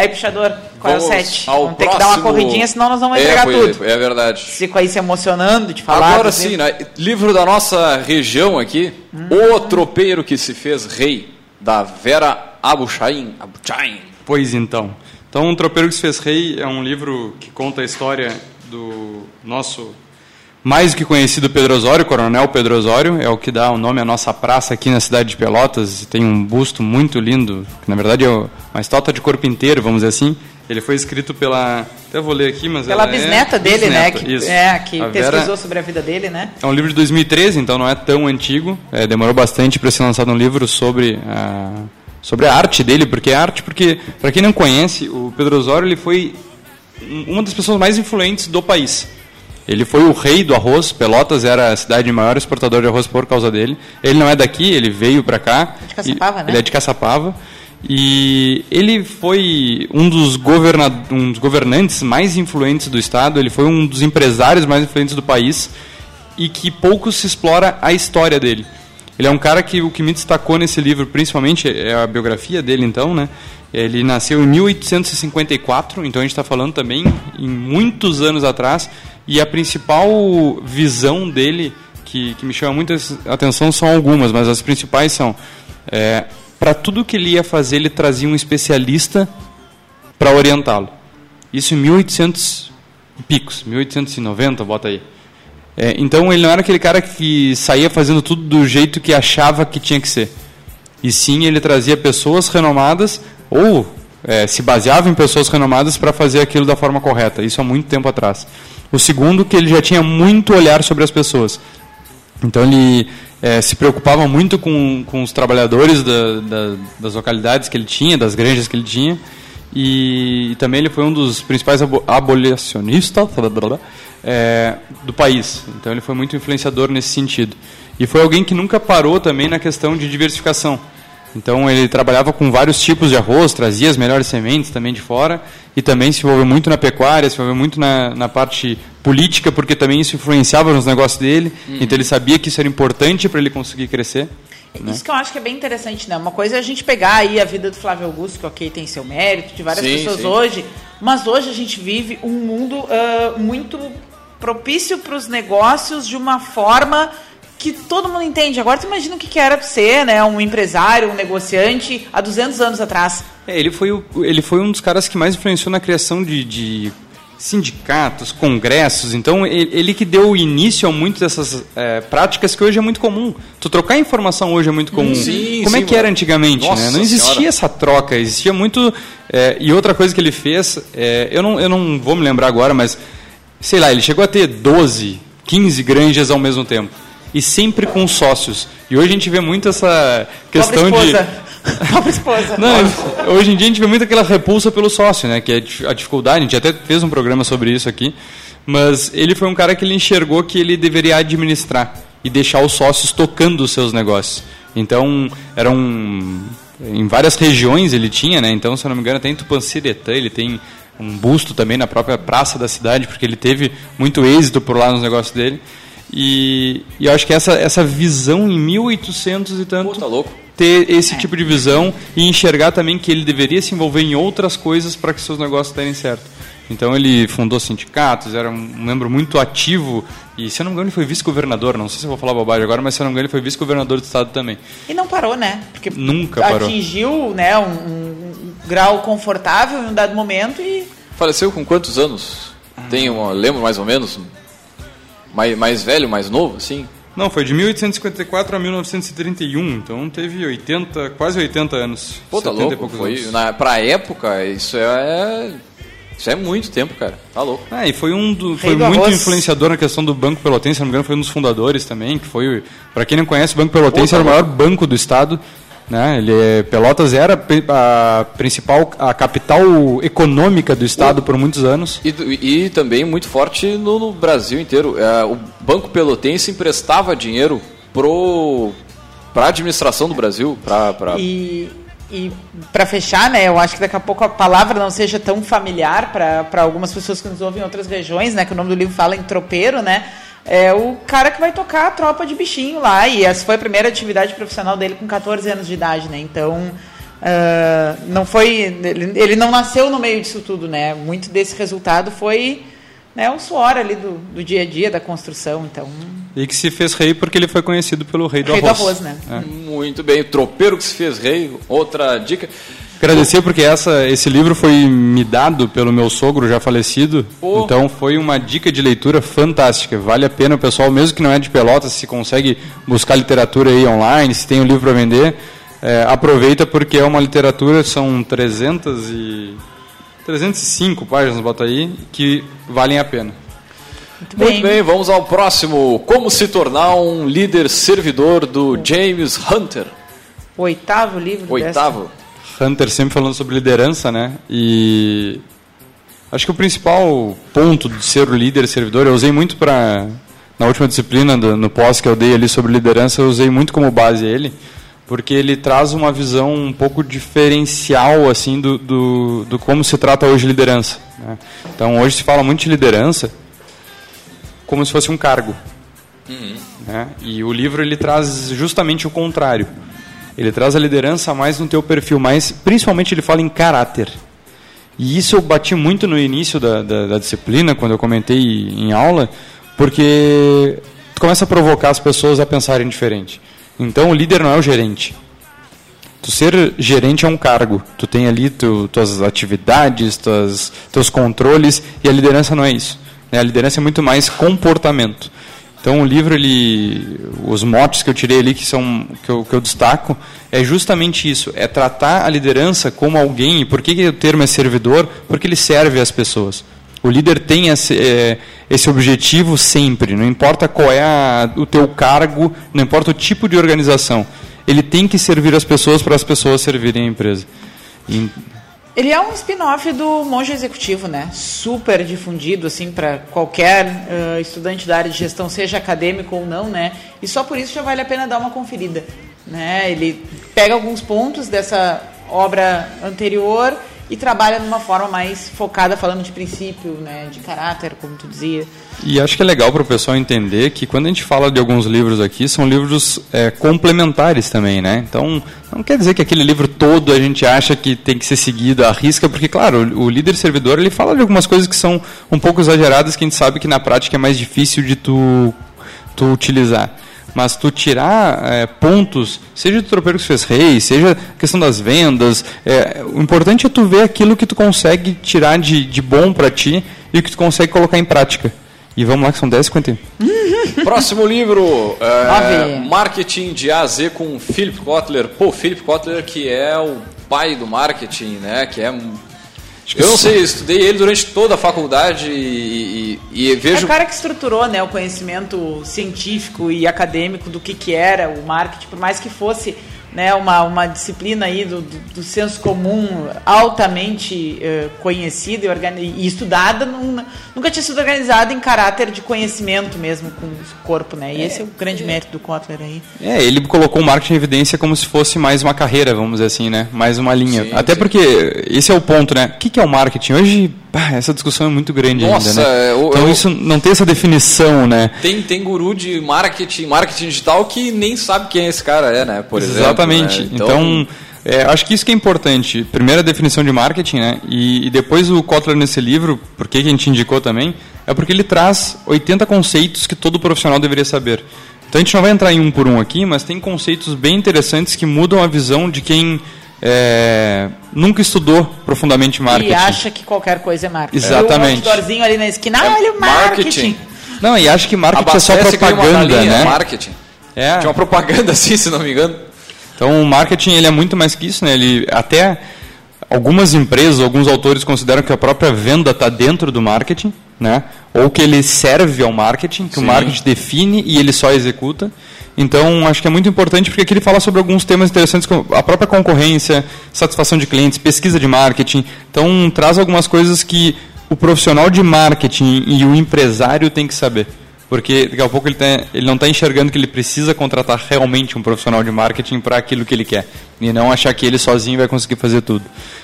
Aí, puxador, qual Vamos é o 7? ao Vamos ter que dar uma corridinha, senão nós vamos É, entregar foi- tudo. É verdade. Fico aí se emocionando de falar. Agora sim, livro. né? livro da nossa região aqui, O Tropeiro que se fez Rei, da Vera Abuchain. Abuchain. Pois então. Então, Um Tropeiro que se fez rei é um livro que conta a história do nosso mais do que conhecido Pedro Osório, Coronel Pedro Osório, é o que dá o nome à nossa praça aqui na cidade de Pelotas. Tem um busto muito lindo, que na verdade é uma estátua de corpo inteiro, vamos dizer assim. Ele foi escrito pela. Até vou ler aqui, mas. Pela ela é bisneta dele, bisneta, né? Que, isso. é, que A Vera- pesquisou sobre a vida dele, né? é um livro de 2013, então não é tão antigo. É, demorou bastante para ser lançado um livro sobre a, sobre a arte dele, porque é arte, porque para quem não conhece, o Pedro Osório ele foi um- uma das pessoas mais influentes do país. Ele foi o rei do arroz. Pelotas era a cidade maior exportadora de arroz por causa dele. Ele não é daqui, ele veio para cá. De Caçapava, E- né? Ele é de Caçapava. E ele foi um dos, governa um dos governantes mais influentes do estado. Ele foi um dos empresários mais influentes do país e que pouco se explora a história dele. Ele é um cara que o que me destacou nesse livro, principalmente, é a biografia dele, então, né? Ele nasceu em 1854, então a gente está falando também em muitos anos atrás. E a principal visão dele, que, que me chama muita atenção, são algumas, mas as principais são: é, para tudo que ele ia fazer, ele trazia um especialista para orientá-lo. Isso em 1800 e picos, 1890, bota aí. É, então ele não era aquele cara que saía fazendo tudo do jeito que achava que tinha que ser. E sim, ele trazia pessoas renomadas ou é, se baseava em pessoas renomadas para fazer aquilo da forma correta. Isso há muito tempo atrás. O segundo, que ele já tinha muito olhar sobre as pessoas. Então ele é, se preocupava muito com, com os trabalhadores da, da, das localidades que ele tinha, das granjas que ele tinha. E, também ele foi um dos principais abo abolicionistas é, do país. Então ele foi muito influenciador nesse sentido. E foi alguém que nunca parou também na questão de diversificação. Então ele trabalhava com vários tipos de arroz, trazia as melhores sementes também de fora e também se envolveu muito na pecuária, se envolveu muito na, na parte política, porque também isso influenciava nos negócios dele. Uhum. Então ele sabia que isso era importante para ele conseguir crescer. Né? Isso que eu acho que é bem interessante, né? Uma coisa é a gente pegar aí a vida do Flávio Augusto, que ok, tem seu mérito, de várias Sim, pessoas sim. hoje, mas hoje a gente vive um mundo ah, muito propício para os negócios de uma forma que todo mundo entende. Agora tu imagina o que que era ser, né, um empresário, um negociante há 200 anos atrás. É, ele, foi o, ele foi um dos caras que mais influenciou na criação de, de sindicatos, congressos. Então, ele, ele que deu início a muitas dessas é, práticas que hoje é muito comum. Tu trocar informação hoje é muito comum. Sim, Como é sim, que era antigamente? Nossa né? Não existia Senhora. essa troca, existia muito. é, e outra coisa que ele fez, é, eu, não, eu não vou me lembrar agora, mas sei lá, ele chegou a ter 12, 15 granjas ao mesmo tempo. E sempre com sócios. E hoje a gente vê muito essa questão Pobre de. Pobre esposa. Não, hoje em dia a gente vê muito aquela repulsa pelo sócio, né? Que é a dif- a dificuldade, a gente até fez um programa sobre isso aqui, Mas ele foi um cara que ele enxergou que ele deveria administrar e deixar os sócios tocando os seus negócios. Então, eram em várias regiões ele tinha, né? Então, se eu não me engano, até em Tupanciretã ele tem um busto também na própria praça da cidade, porque ele teve muito êxito por lá nos negócios dele. E, e eu acho que essa, essa visão em 1800 e tanto, Pô, tá louco. ter esse tipo de visão e enxergar também que ele deveria se envolver em outras coisas para que seus negócios derem certo. Então ele fundou sindicatos, era um membro muito ativo e, se eu não me engano, ele foi vice-governador. Não sei se eu vou falar bobagem agora, mas se eu não me engano, ele foi vice-governador do estado também. E não parou, né? Porque Nunca parou. atingiu né, um, um grau confortável em um dado momento e Faleceu com quantos anos? Tem uma, lembro mais ou menos? Mais, mais velho, mais novo, assim? Não, foi de 1854 a 1931, então teve 80, quase 80 anos. Pô, tá 70 e louco. poucos Foi, anos. na, pra época, isso é. Isso é muito tempo, cara. Tá louco. Ah, e foi um do, foi do muito arroz. influenciador na questão do Banco Pelotense, se não me engano, foi um dos fundadores também, que foi, para quem não conhece, o Banco Pelotense Pô, tá era o maior banco do estado, né? Ele é, Pelotas era a principal a capital econômica do estado por muitos anos. E, e também muito forte no, no Brasil inteiro. É, o Banco Pelotense emprestava dinheiro pro para a administração do Brasil, para pra... E, e para fechar, né, eu acho que daqui a pouco a palavra não seja tão familiar para algumas pessoas que nos ouvem em outras regiões, né, que o nome do livro fala em tropeiro, né, é o cara que vai tocar a tropa de bichinho lá, e essa foi a primeira atividade profissional dele com 14 anos de idade, né, então ah, não foi, ele, ele não nasceu no meio disso tudo, né, muito desse resultado foi né, o suor ali do, do dia a dia, da construção, então, E que se fez rei porque ele foi conhecido pelo rei do rei do arroz. arroz, né. É. Muito bem, o tropeiro que se fez rei. Outra dica. Agradecer porque essa, esse livro foi me dado pelo meu sogro já falecido. Então foi uma dica de leitura fantástica. Vale a pena o pessoal, mesmo que não é de Pelotas, se consegue buscar literatura aí online, se tem um livro para vender, é, aproveita porque é uma literatura, são 300 e 305 páginas, bota aí, que valem a pena. Muito Muito bem, vamos ao próximo. Como se tornar um líder servidor do James Hunter. O oitavo livro dessa- Oitavo. Hunter sempre falando sobre liderança, né? E acho que o principal ponto de ser o líder servidor, eu usei muito para na última disciplina do, no pós que eu dei ali sobre liderança, eu usei muito como base ele, porque ele traz uma visão um pouco diferencial assim do, do, do como se trata hoje liderança. né? Então hoje se fala muito de liderança como se fosse um cargo. Né? E o livro ele traz justamente o contrário. Ele traz a liderança mais no teu perfil, mas principalmente ele fala em caráter. E isso eu bati muito no início da, da, da disciplina, quando eu comentei em aula, porque tu começa a provocar as pessoas a pensarem diferente. Então o líder não é o gerente. Tu ser gerente é um cargo. Tu tem ali tu, tuas atividades, tuas, teus controles, e a liderança não é isso. né? A liderança é muito mais comportamento. Então o livro, ele, os motes que eu tirei ali, que, são, que, eu, que eu destaco, é justamente isso. É tratar a liderança como alguém. E por que, que o termo é servidor? Porque ele serve às pessoas. O líder tem esse, é, esse objetivo sempre, não importa qual é a, o teu cargo, não importa o tipo de organização. Ele tem que servir as pessoas para as pessoas servirem a empresa. E- Ele é um spin-off do Monge Executivo, né? Super difundido, assim, para qualquer eh, estudante da área de gestão, seja acadêmico ou não, né? E só por isso já vale a pena dar uma conferida, né? Ele pega alguns pontos dessa obra anterior e trabalha de uma forma mais focada, falando de princípio, né? De caráter, como tu dizia. E acho que é legal para o pessoal entender que quando a gente fala de alguns livros aqui, são livros é, complementares também, né? Então, não quer dizer que aquele livro todo a gente acha que tem que ser seguido à risca, porque, claro, o, o líder servidor, ele fala de algumas coisas que são um pouco exageradas, que a gente sabe que na prática é mais difícil de tu, tu utilizar. Mas tu tirar é, pontos, seja do tropeiro que se fez rei, seja a questão das vendas, é, o importante é tu ver aquilo que tu consegue tirar de, de bom para ti e o que tu consegue colocar em prática. E vamos lá, que são 10 50. Próximo livro, é. Marketing de A a Z com Philip Kotler. Pô, Philip Kotler que é o pai do marketing, né? Que é... Eu não sei, eu estudei ele durante toda a faculdade e, e- e É vejo... o cara que estruturou né, o conhecimento científico e acadêmico do que, que era o marketing, por mais que fosse né, uma, uma disciplina aí do, do, do senso comum altamente uh, conhecida e, e estudada, num, nunca tinha sido organizada em caráter de conhecimento mesmo com o corpo, né? E é, esse é o grande é, mérito do Kotler aí. É, ele colocou o marketing em evidência como se fosse mais uma carreira, vamos dizer assim, né? Mais uma linha. Sim, Até sim. porque esse é o ponto, né? O que é o marketing? Hoje, essa discussão é muito grande Nossa, ainda, né? Eu, então eu, isso não tem essa definição, né? Tem, tem guru de marketing, marketing digital que nem sabe quem esse cara é, né? Por exemplo. Exatamente. Né? Então, então é, acho que isso que é importante. Primeiro a definição de marketing, né? E, e depois o Kotler nesse livro, por que a gente indicou também, é porque ele traz 80 conceitos que todo profissional deveria saber. Então a gente não vai entrar em um por um aqui, mas tem conceitos bem interessantes que mudam a visão de quem é, nunca estudou profundamente marketing. E acha que qualquer coisa é marketing. Exatamente. Um ali na esquina, é, olha o marketing. marketing. Não, e acha que marketing é só propaganda, né? Marketing. É. Tinha uma propaganda assim, se não me engano. Então o marketing ele é muito mais que isso, né? Ele até algumas empresas, alguns autores consideram que a própria venda está dentro do marketing, né? Ou que ele serve ao marketing, que Sim. o marketing define e ele só executa. Então, acho que é muito importante porque aqui ele fala sobre alguns temas interessantes, como a própria concorrência, satisfação de clientes, pesquisa de marketing. Então, traz algumas coisas que o profissional de marketing e o empresário tem que saber porque daqui a pouco ele, tá, ele não está enxergando que ele precisa contratar realmente um profissional de marketing para aquilo que ele quer e não achar que ele sozinho vai conseguir fazer tudo.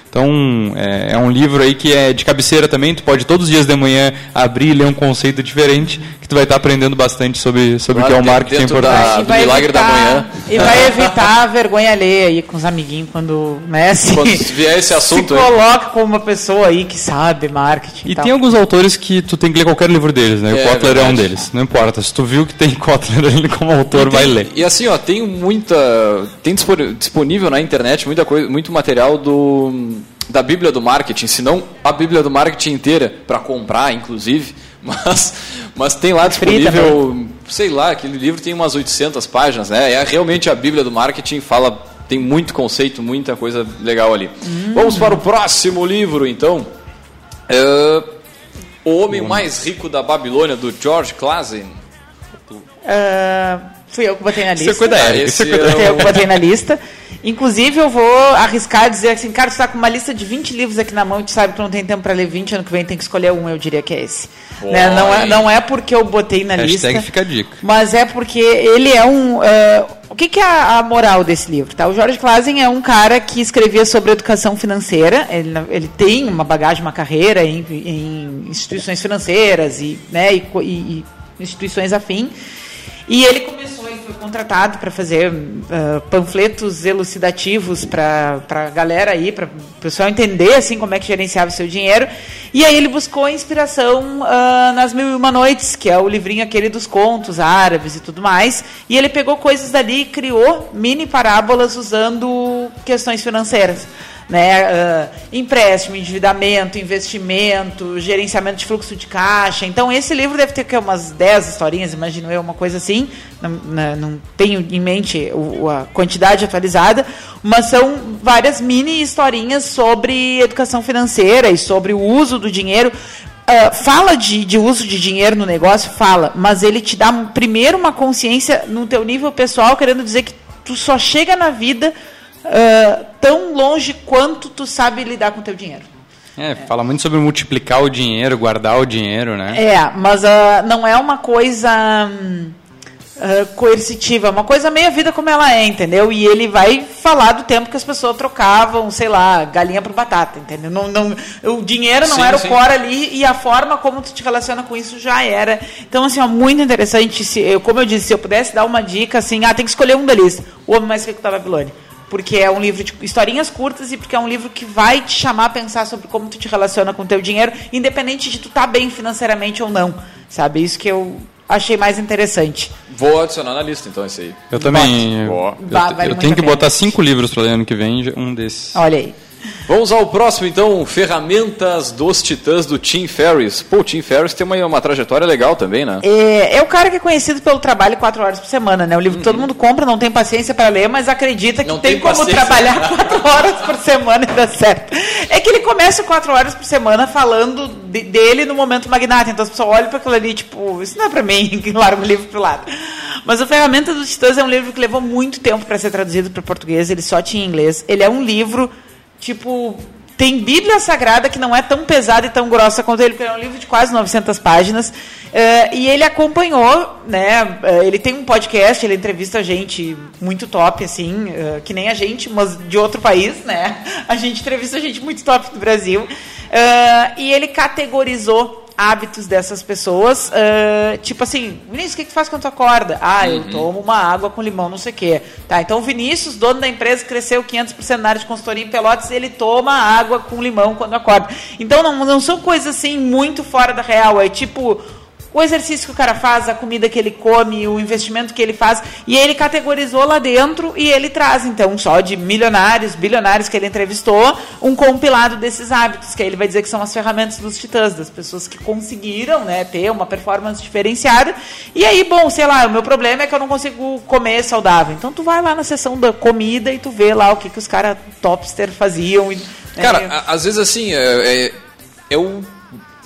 Então, é, é, um livro aí que é de cabeceira também, tu pode todos os dias de manhã abrir e ler um conceito diferente, que tu vai estar aprendendo bastante sobre, sobre claro, o que é o marketing importante. Da, do milagre evitar, da manhã. E vai evitar a vergonha alheia aí com os amiguinhos quando, né, se, quando vier esse assunto se coloca como uma pessoa aí que sabe marketing. E, e tem alguns autores que tu tem que ler qualquer livro deles, né? É, o Kotler é, é um deles. Não importa, se tu viu que tem Kotler ali como autor, vai ler. E assim, ó, tem muita tem disponível na internet muita coisa, muito material do da Bíblia do Marketing, se não a Bíblia do Marketing inteira, para comprar, inclusive. Mas, mas tem lá disponível, sei lá, aquele livro tem umas 800 páginas, né? É realmente a Bíblia do Marketing, fala, tem muito conceito, muita coisa legal ali. Hum. Vamos para o próximo livro, então. É, o Homem Bom. Mais Rico da Babilônia, do George Clason. Uh, fui eu que botei na lista. Você cuida, é, esse é eu que botei na lista. Inclusive, eu vou arriscar dizer assim, cara, tu está com uma lista de 20 livros aqui na mão e tu sabe que tu não tem tempo para ler 20, ano que vem tem que escolher um, eu diria que é esse. Né? Não, é, não é porque eu botei na Hashtag lista. fica a dica. Mas é porque ele é um. Uh, o que, que, é a, moral desse livro? Tá? O George Clasen é um cara que escrevia sobre educação financeira. Ele, ele tem uma bagagem, uma carreira em, em instituições financeiras e, né, e, e, e instituições afins. E ele começou, ele foi contratado para fazer uh, panfletos elucidativos para a galera aí, para o pessoal entender assim como é que gerenciava o seu dinheiro. E aí ele buscou inspiração uh, nas Mil e Uma Noites, que é o livrinho aquele dos contos árabes e tudo mais. E ele pegou coisas dali e criou mini parábolas usando questões financeiras né? Uh, empréstimo, endividamento, investimento, gerenciamento de fluxo de caixa. Então, esse livro deve ter que, umas 10 historinhas, imagino eu, uma coisa assim. Não, não tenho em mente a quantidade atualizada, mas são várias mini historinhas sobre educação financeira e sobre o uso do dinheiro. Uh, fala de, de uso de dinheiro no negócio, fala, mas ele te dá primeiro uma consciência no teu nível pessoal, querendo dizer que tu só chega na vida uh, tão longe quanto tu sabe lidar com o teu dinheiro. É, fala muito sobre multiplicar o dinheiro, guardar o dinheiro, né? É, mas uh, não é uma coisa uh, coercitiva, é uma coisa meia vida como ela é, entendeu? E ele vai falar do tempo que as pessoas trocavam, sei lá, galinha por batata, entendeu? Não, não, o dinheiro não sim, era sim. o core ali e a forma como tu te relaciona com isso já era. Então, assim, ó, muito interessante. Se, eu, como eu disse, se eu pudesse dar uma dica, assim, ah, tem que escolher um lista. O Homem Mais Rico da Babilônia porque é um livro de historinhas curtas e porque é um livro que vai te chamar a pensar sobre como tu te relaciona com o teu dinheiro, independente de tu estar tá bem financeiramente ou não, sabe? Isso que eu achei mais interessante. Vou adicionar na lista, então, esse aí. Eu também. Eu, eu, eu tenho que botar cinco livros para ler ano que vem, um desses. Olha aí. Vamos ao próximo, então, Ferramentas dos Titãs do Tim Ferriss. Pô, o Tim Ferriss tem uma, uma trajetória legal também, né? É, é o cara que é conhecido pelo trabalho quatro horas por semana, né? O livro que todo uhum. mundo compra, não tem paciência para ler, mas acredita que tem, tem, como trabalhar quatro horas por semana e dar certo. É que ele começa quatro horas por semana falando de, dele no momento magnata, então as pessoas olham para aquilo ali, tipo, isso não é para mim, larga o livro pro lado. Mas o Ferramenta dos Titãs é um livro que levou muito tempo para ser traduzido para português, ele só tinha inglês. Ele é um livro, tipo, tem Bíblia Sagrada que não é tão pesada e tão grossa quanto ele, porque é um livro de quase 900 páginas. Uh, e ele acompanhou, né? Uh, ele tem um podcast, ele entrevista gente muito top, assim, uh, que nem a gente, mas de outro país, né? A gente entrevista gente muito top do Brasil. e ele categorizou hábitos dessas pessoas. Uh, tipo assim, Vinícius, o que, que tu faz quando tu acorda? Ah, eu uhum. tomo uma água com limão, não sei o quê. Tá, então o Vinícius, dono da empresa, cresceu 500% na área de consultoria em Pelotas, ele toma água com limão quando acorda. Então não, não são coisas assim muito fora da real. É tipo o exercício que o cara faz, a comida que ele come, o investimento que ele faz, e ele categorizou lá dentro e ele traz, então, só de milionários, bilionários que ele entrevistou, um compilado desses hábitos, que aí ele vai dizer que são as ferramentas dos titãs, das pessoas que conseguiram né, ter uma performance diferenciada. E aí, bom, sei lá, o meu problema é que eu não consigo comer saudável. Então tu vai lá na seção da comida e tu vê lá o que, que os caras topster faziam. E, cara, né? às vezes assim, é, é, é o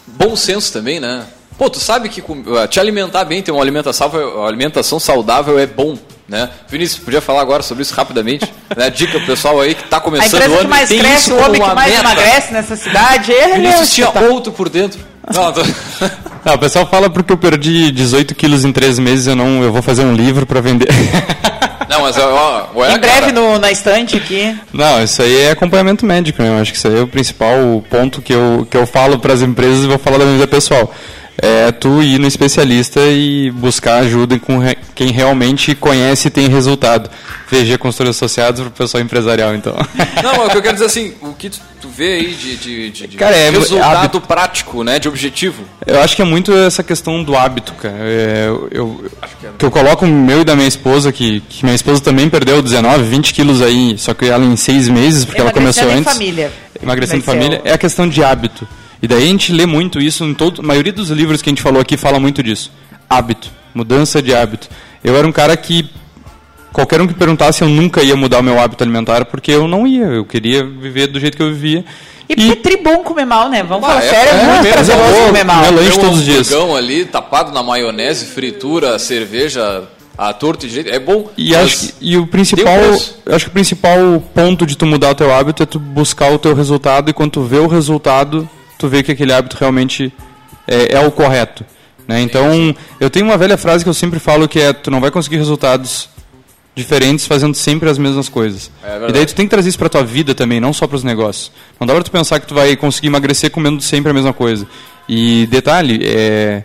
bom senso também, né? Pô, tu sabe que eh, te alimentar bem, ter uma alimentação, saudável é bom. Né? Vinícius, podia falar agora sobre isso rapidamente? né? Dica pro pessoal aí que está começando o ano. que mais cresce, o homem que mais meta. emagrece nessa cidade. É Vinícius tinha tá. outro por dentro. Não, tô... não, o pessoal fala porque eu perdi 18 quilos em 3 meses, eu não, eu vou fazer um livro para vender. Não, mas ó, ó Em breve no, na estante aqui. Não, isso aí é acompanhamento médico, né? Eu acho que isso aí é o principal ponto que eu, que eu falo para as empresas e vou falar da minha vida pessoal é tu ir no especialista e buscar ajuda com re... quem realmente conhece e tem resultado. VG Consultores Associados para o pessoal empresarial, então. Não, o que eu quero dizer assim, o que tu, vê aí de, de, de, de cara, é, resultado hábito. prático, né, de objetivo? Eu acho que é muito essa questão do hábito, cara. É, eu, eu, que, é. que eu coloco o meu e da minha esposa, que, que minha esposa também perdeu 19, 20 quilos aí, só que ela em seis meses, porque ela começou antes. família. Emagrecendo em família. É a questão de hábito. E daí a gente lê muito isso, em todo, a maioria dos livros que a gente falou aqui fala muito disso. Hábito, mudança de hábito. Eu era um cara que qualquer um que perguntasse eu nunca ia mudar o meu hábito alimentar porque eu não ia, eu queria viver do jeito que eu vivia. E, e... é tribom comer mal, né? Vamos ah, falar é, sério, é, muito é, prazeroso é, comer mal. É lanche todos os dias. ali tapado na maionese, fritura, cerveja, a torto de jeito. É bom. E acho que, e o principal, acho que o principal ponto de tu mudar o teu hábito é tu buscar o teu resultado e quando tu vê o resultado, tu vê que aquele hábito realmente é, é o correto. Né? Então, eu tenho uma velha frase que eu sempre falo que é: tu não vai conseguir resultados diferentes fazendo sempre as mesmas coisas. É e daí tu tem que trazer isso para tua vida também, não só para os negócios. Não dá para tu pensar que tu vai conseguir emagrecer comendo sempre a mesma coisa. E detalhe, é,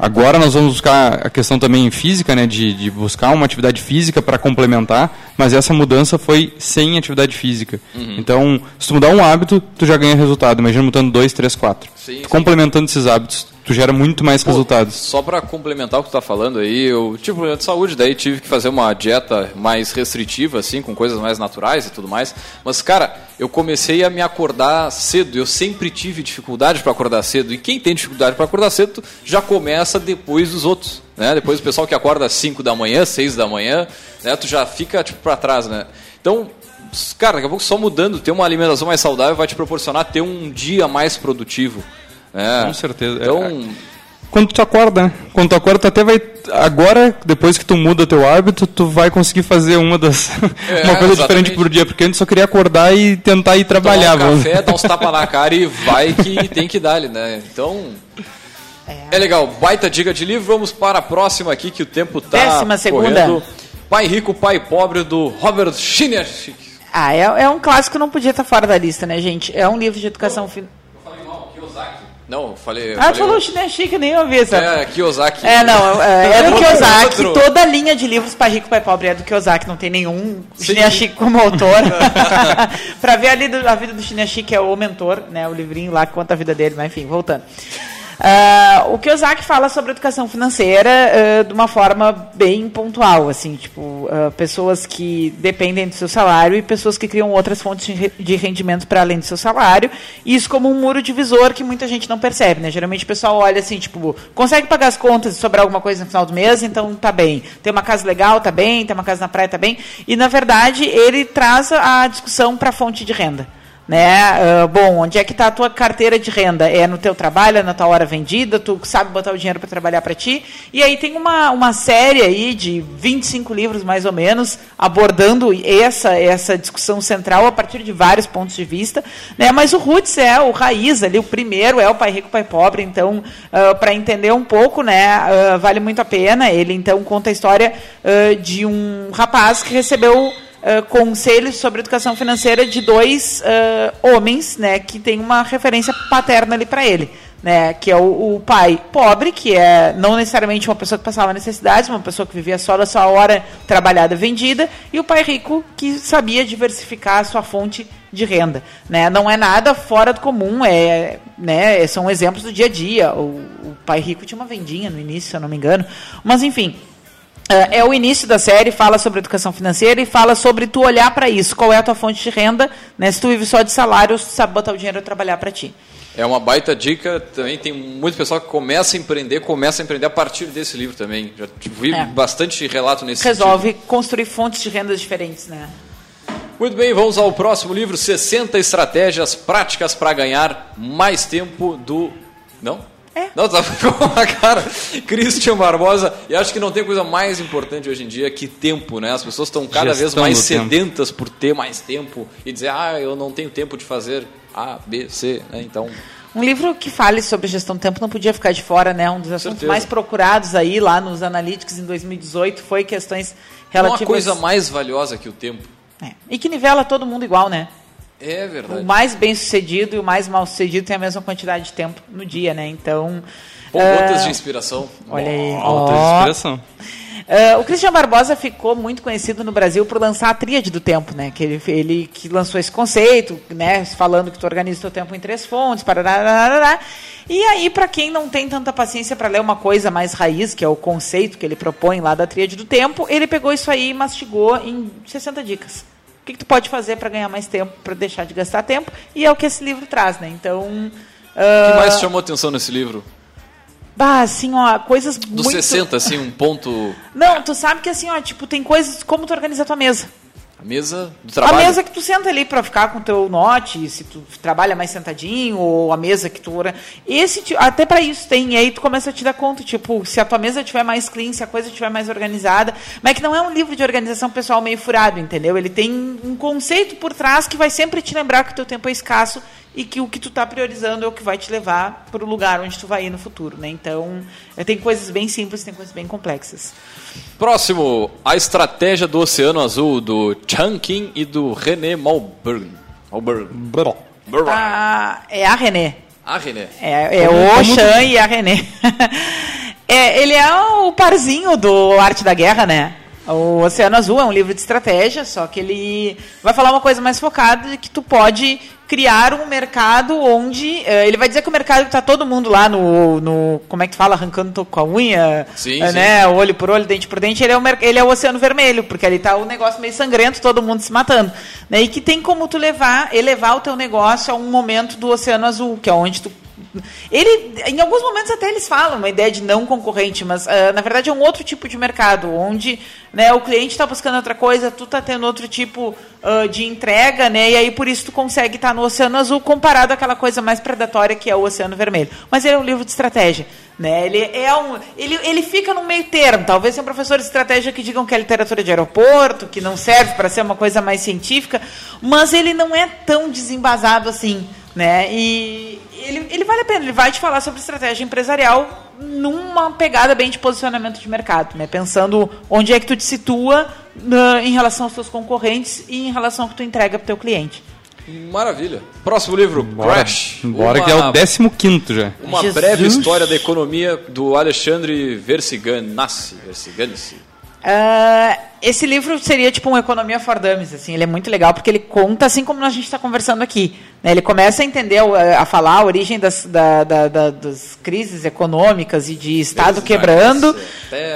Agora nós vamos buscar a questão também física, né, de, de buscar uma atividade física para complementar, mas essa mudança foi sem atividade física. Uhum. Então, se tu mudar um hábito, tu já ganha resultado. Imagina mudando dois, três, quatro. Sim, sim. Complementando esses hábitos, tu gera muito mais Pô, resultados. Só para complementar o que tu tá falando aí, eu tive problema de saúde, daí tive que fazer uma dieta mais restritiva, assim, com coisas mais naturais e tudo mais. Mas, cara, eu comecei a me acordar cedo. Eu sempre tive dificuldade para acordar cedo. E quem tem dificuldade para acordar cedo já começa depois dos outros. Né? Depois o pessoal que acorda às 5 da manhã, 6 da manhã, né? tu já fica tipo, para trás. Né? Então, cara, daqui a pouco só mudando, ter uma alimentação mais saudável vai te proporcionar ter um dia mais produtivo. É. Com certeza. Então, é, quando tu acorda, né? Quando tu acorda, tu até vai. Agora, depois que tu muda teu hábito, tu vai conseguir fazer uma das. É, uma coisa exatamente. diferente por dia, porque antes só queria acordar e tentar ir trabalhar. Tomar um café, dar uns tapas na cara e vai que tem que dar, né? Então. É. é. legal, baita dica de livro. Vamos para a próxima aqui, que o tempo tá. Décima segunda. Correndo. Pai Rico, Pai Pobre, do Robert Schiner. Ah, é, é um clássico que não podia estar fora da lista, né, gente? É um livro de educação. Kiyosaki. Não, falei. Ah, falei... falou chinês chique, nem ouvi isso. É, Kiyosaki. É, não, é, é do Kiyosaki. Toda a linha de livros para rico, para pobre é do Kiyosaki, não tem nenhum chinês chique como autor. para ver ali do, a vida do chinês chique é o mentor, né? O livrinho lá que conta a vida dele, mas enfim, voltando. Uh, o Kiyosaki fala sobre educação financeira uh, de uma forma bem pontual, assim, tipo, uh, pessoas que dependem do seu salário e pessoas que criam outras fontes de rendimento para além do seu salário, isso como um muro divisor que muita gente não percebe, né? Geralmente o pessoal olha assim, tipo, consegue pagar as contas e sobrar alguma coisa no final do mês, então tá bem. Tem uma casa legal, tá bem, tem uma casa na praia, tá bem. E na verdade ele traz a discussão para a fonte de renda. Né? Uh, bom, onde é que está a tua carteira de renda? É no teu trabalho, é na tua hora vendida, tu sabe botar o dinheiro para trabalhar para ti. E aí tem uma, uma série aí de 25 livros, mais ou menos, abordando essa, essa discussão central a partir de vários pontos de vista. Né? Mas o Roots é o raiz ali, o primeiro é o Pai Rico, Pai Pobre. Então, uh, para entender um pouco, né, uh, vale muito a pena. Ele, então, conta a história de um rapaz que recebeu uh, conselhos sobre educação financeira de dois uh, homens, né, que tem uma referência paterna ali para ele. Né, que é o, o, pai pobre, que é não necessariamente uma pessoa que passava necessidades, uma pessoa que vivia só da sua hora trabalhada vendida, e o pai rico, que sabia diversificar a sua fonte de renda. Né? Não é nada fora do comum, é, né, são exemplos do dia a dia. O, o pai rico tinha uma vendinha no início, se eu não me engano. Mas, enfim, é, é o início da série, fala sobre educação financeira e fala sobre tu olhar para isso, qual é a tua fonte de renda, né? Se tu vive só de salário, tu sabe botar o dinheiro a trabalhar para ti. É uma baita dica, também tem muito pessoal que começa a empreender, começa a empreender a partir desse livro também. Já vi é. bastante relato nesse Resolve sentido. construir fontes de rendas diferentes, né? Muito bem, vamos ao próximo livro, 60 estratégias práticas para ganhar mais tempo do... Não? É. Não, tá com uma cara. Christian Barbosa. E acho que não tem coisa mais importante hoje em dia que tempo, né? As pessoas estão cada Gestão vez mais sedentas tempo. por ter mais tempo e dizer, ah, eu não tenho tempo de fazer A, B, C, né? Então. Um livro que fale sobre gestão do tempo não podia ficar de fora, né? Um dos assuntos Certeza. mais procurados aí lá nos Analytics em 2018 foi questões relativas. Uma coisa mais valiosa que o tempo. É. E que nivela todo mundo igual, né? É verdade. O mais bem sucedido e o mais mal sucedido tem a mesma quantidade de tempo no dia, né? Então. Pontas uh, de inspiração. Olha aí. Pontas oh. de inspiração. Uh, o Christian Barbosa ficou muito conhecido no Brasil por lançar a tríade do tempo, né? Que ele, ele que lançou esse conceito, né? Falando que tu organiza o teu tempo em três fontes, parará, E aí, para quem não tem tanta paciência para ler uma coisa mais raiz, que é o conceito que ele propõe lá da tríade do tempo, ele pegou isso aí e mastigou em 60 dicas que, que tu pode fazer para ganhar mais tempo, para deixar de gastar tempo, e é o que esse livro traz, né? Então. O uh... que mais chamou atenção nesse livro? Bah, assim, ó, coisas Do muito... 60, assim, um ponto... Não, tu sabe que assim, ó, tipo, tem coisas como tu organiza a tua mesa. A mesa do trabalho? A mesa que tu senta ali para ficar com o teu note, se tu trabalha mais sentadinho, ou a mesa que tu... Esse, até para isso tem, e aí tu começa a te dar conta, tipo, se a tua mesa estiver mais clean, se a coisa estiver mais organizada, mas é que não é um livro de organização pessoal meio furado, entendeu? Ele tem um conceito por trás que vai sempre te lembrar que o teu tempo é escasso e que o que tu está priorizando é o que vai te levar para o lugar onde tu vai ir no futuro, né? Então, é, tem coisas bem simples, tem coisas bem complexas. Próximo, a estratégia do Oceano Azul do Chunkin e do René Malburn. Malburn. Ah, é a René. A René. É, é o Chan e a René. é, ele é o parzinho do Arte da Guerra, né? O Oceano Azul é um livro de estratégia, só que ele vai falar uma coisa mais focada de que tu pode criar um mercado onde uh, ele vai dizer que o mercado está todo mundo lá no, no como é que fala arrancando com a unha, sim, uh, né, sim. olho por olho, dente por dente, ele é o ele é o oceano vermelho, porque ali está o negócio meio sangrento, todo mundo se matando, né? E que tem como tu levar, elevar o teu negócio a um momento do oceano azul, que é onde tu ele, em alguns momentos até eles falam uma ideia de não concorrente, mas uh, na verdade é um outro tipo de mercado, onde né, o cliente está buscando outra coisa, tu está tendo outro tipo uh, de entrega, né, e aí por isso tu consegue estar tá no Oceano Azul comparado àquela coisa mais predatória que é o Oceano Vermelho. Mas ele é um livro de estratégia. Né? Ele, é um, ele, ele fica no meio termo. Talvez tenham professores de estratégia que digam que é literatura de aeroporto, que não serve para ser uma coisa mais científica, mas ele não é tão desembasado assim. Né? E ele, ele vale a pena, ele vai te falar sobre estratégia empresarial numa pegada bem de posicionamento de mercado, né? Pensando onde é que tu te situa uh, em relação aos seus concorrentes e em relação ao que tu entrega para o teu cliente. Maravilha. Próximo livro, Bora. Crash. Bora, uma, que é o 15 já. Uma Jesus. breve história da economia do Alexandre Versiganassi. Versiganassi. Uh, esse livro seria tipo um Economia for Dummies, assim, ele é muito legal porque ele conta, assim como a gente está conversando aqui, né, ele começa a entender, a falar a origem das, da, da, da, das crises econômicas e de Estado quebrando,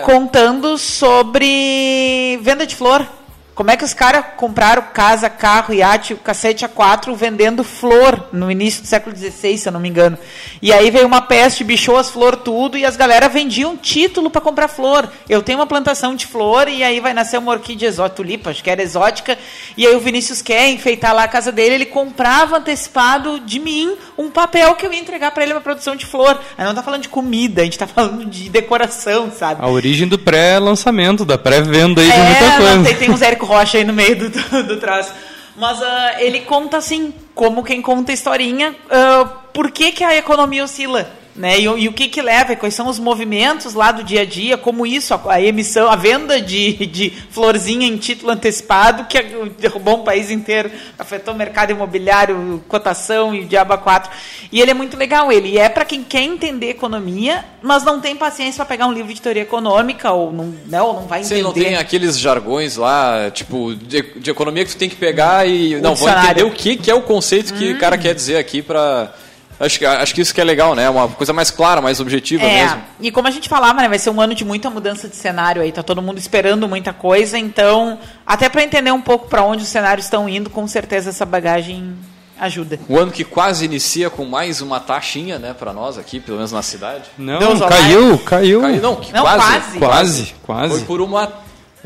contando sobre venda de flor, Como é que os caras compraram casa, carro, iate, cacete A4 vendendo flor no início do século XVI, se eu não me engano. E aí veio uma peste, bichou as flores tudo e as galera vendiam título para comprar flor. Eu tenho uma plantação de flor e aí vai nascer uma orquídea exótica, tulipa, acho que era exótica. E aí o Vinícius quer enfeitar lá a casa dele, ele comprava antecipado de mim um papel que eu ia entregar para ele uma produção de flor. Aí não tá falando de comida, a gente tá falando de decoração, sabe? A origem do pré-lançamento, da pré-venda aí de É, muita coisa. não, tem, tem uns Érico Rocha aí no meio do, do, traço. Mas ah, ele conta assim, como quem conta historinha, ah, por que, que a economia oscila. Né? E, o- e o que, que leva, quais são os movimentos lá do dia a dia, como isso, a, a emissão, a venda de, de florzinha em título antecipado, que derrubou um país inteiro, afetou o mercado imobiliário, cotação e o diabo a quatro. E ele é muito legal, ele é para quem quer entender economia, mas não tem paciência para pegar um livro de teoria econômica, ou não, né, ou não vai entender. Sim, não tem aqueles jargões lá, tipo, de, de economia que tu tem que pegar e. não, vou entender o que, que é o conceito que o cara quer dizer aqui pra. Acho, que- acho que isso que é legal, né? Uma coisa mais clara, mais objetiva É, mesmo. e como a gente falava, né, vai ser um ano de muita mudança de cenário aí, tá todo mundo esperando muita coisa, então, até para entender um pouco para onde os cenários estão indo, com certeza essa bagagem ajuda. O ano que quase inicia com mais uma taxinha, né, pra nós aqui, pelo menos na cidade. Não, Deus caiu, caiu. Caiu, não, que Não, quase, quase. Quase, quase. Foi por uma.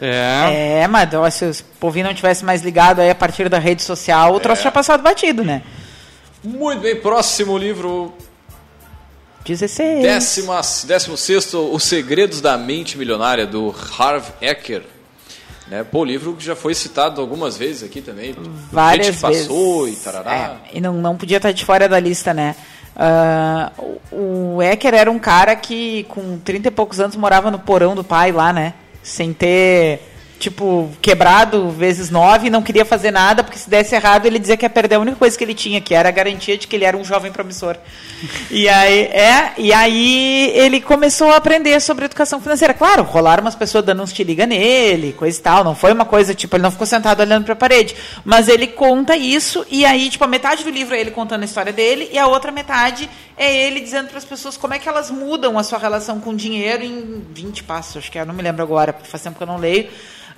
É. É, mas ó, se o povinho não tivesse mais ligado aí a partir da rede social, o troço tinha passado batido, né? Muito bem, próximo livro, 16. décima, décimo sexto, Os Segredos da Mente Milionária, do Harv Eker. Né? Pô, o livro que já foi citado algumas vezes aqui também. Várias que passou vezes. e tarará. É, e não, não podia estar de fora da lista, né? O, o Ecker era um cara que com 30 e poucos anos morava no porão do pai lá, né? Sem ter, tipo, quebrado vezes nove e não queria fazer nada, porque se desse errado ele dizia que ia perder a única coisa que ele tinha, que era a garantia de que ele era um jovem promissor. E aí, é, e aí ele começou a aprender sobre educação financeira. Claro, rolaram umas pessoas dando uns te liga nele, coisa e tal. Não foi uma coisa, tipo, ele não ficou sentado olhando para a parede. Mas ele conta isso, e aí, tipo, a metade do livro é ele contando a história dele, e a outra metade é ele dizendo para as pessoas como é que elas mudam a sua relação com o dinheiro em 20 passos, acho que é, eu não me lembro agora, porque faz tempo que eu não leio.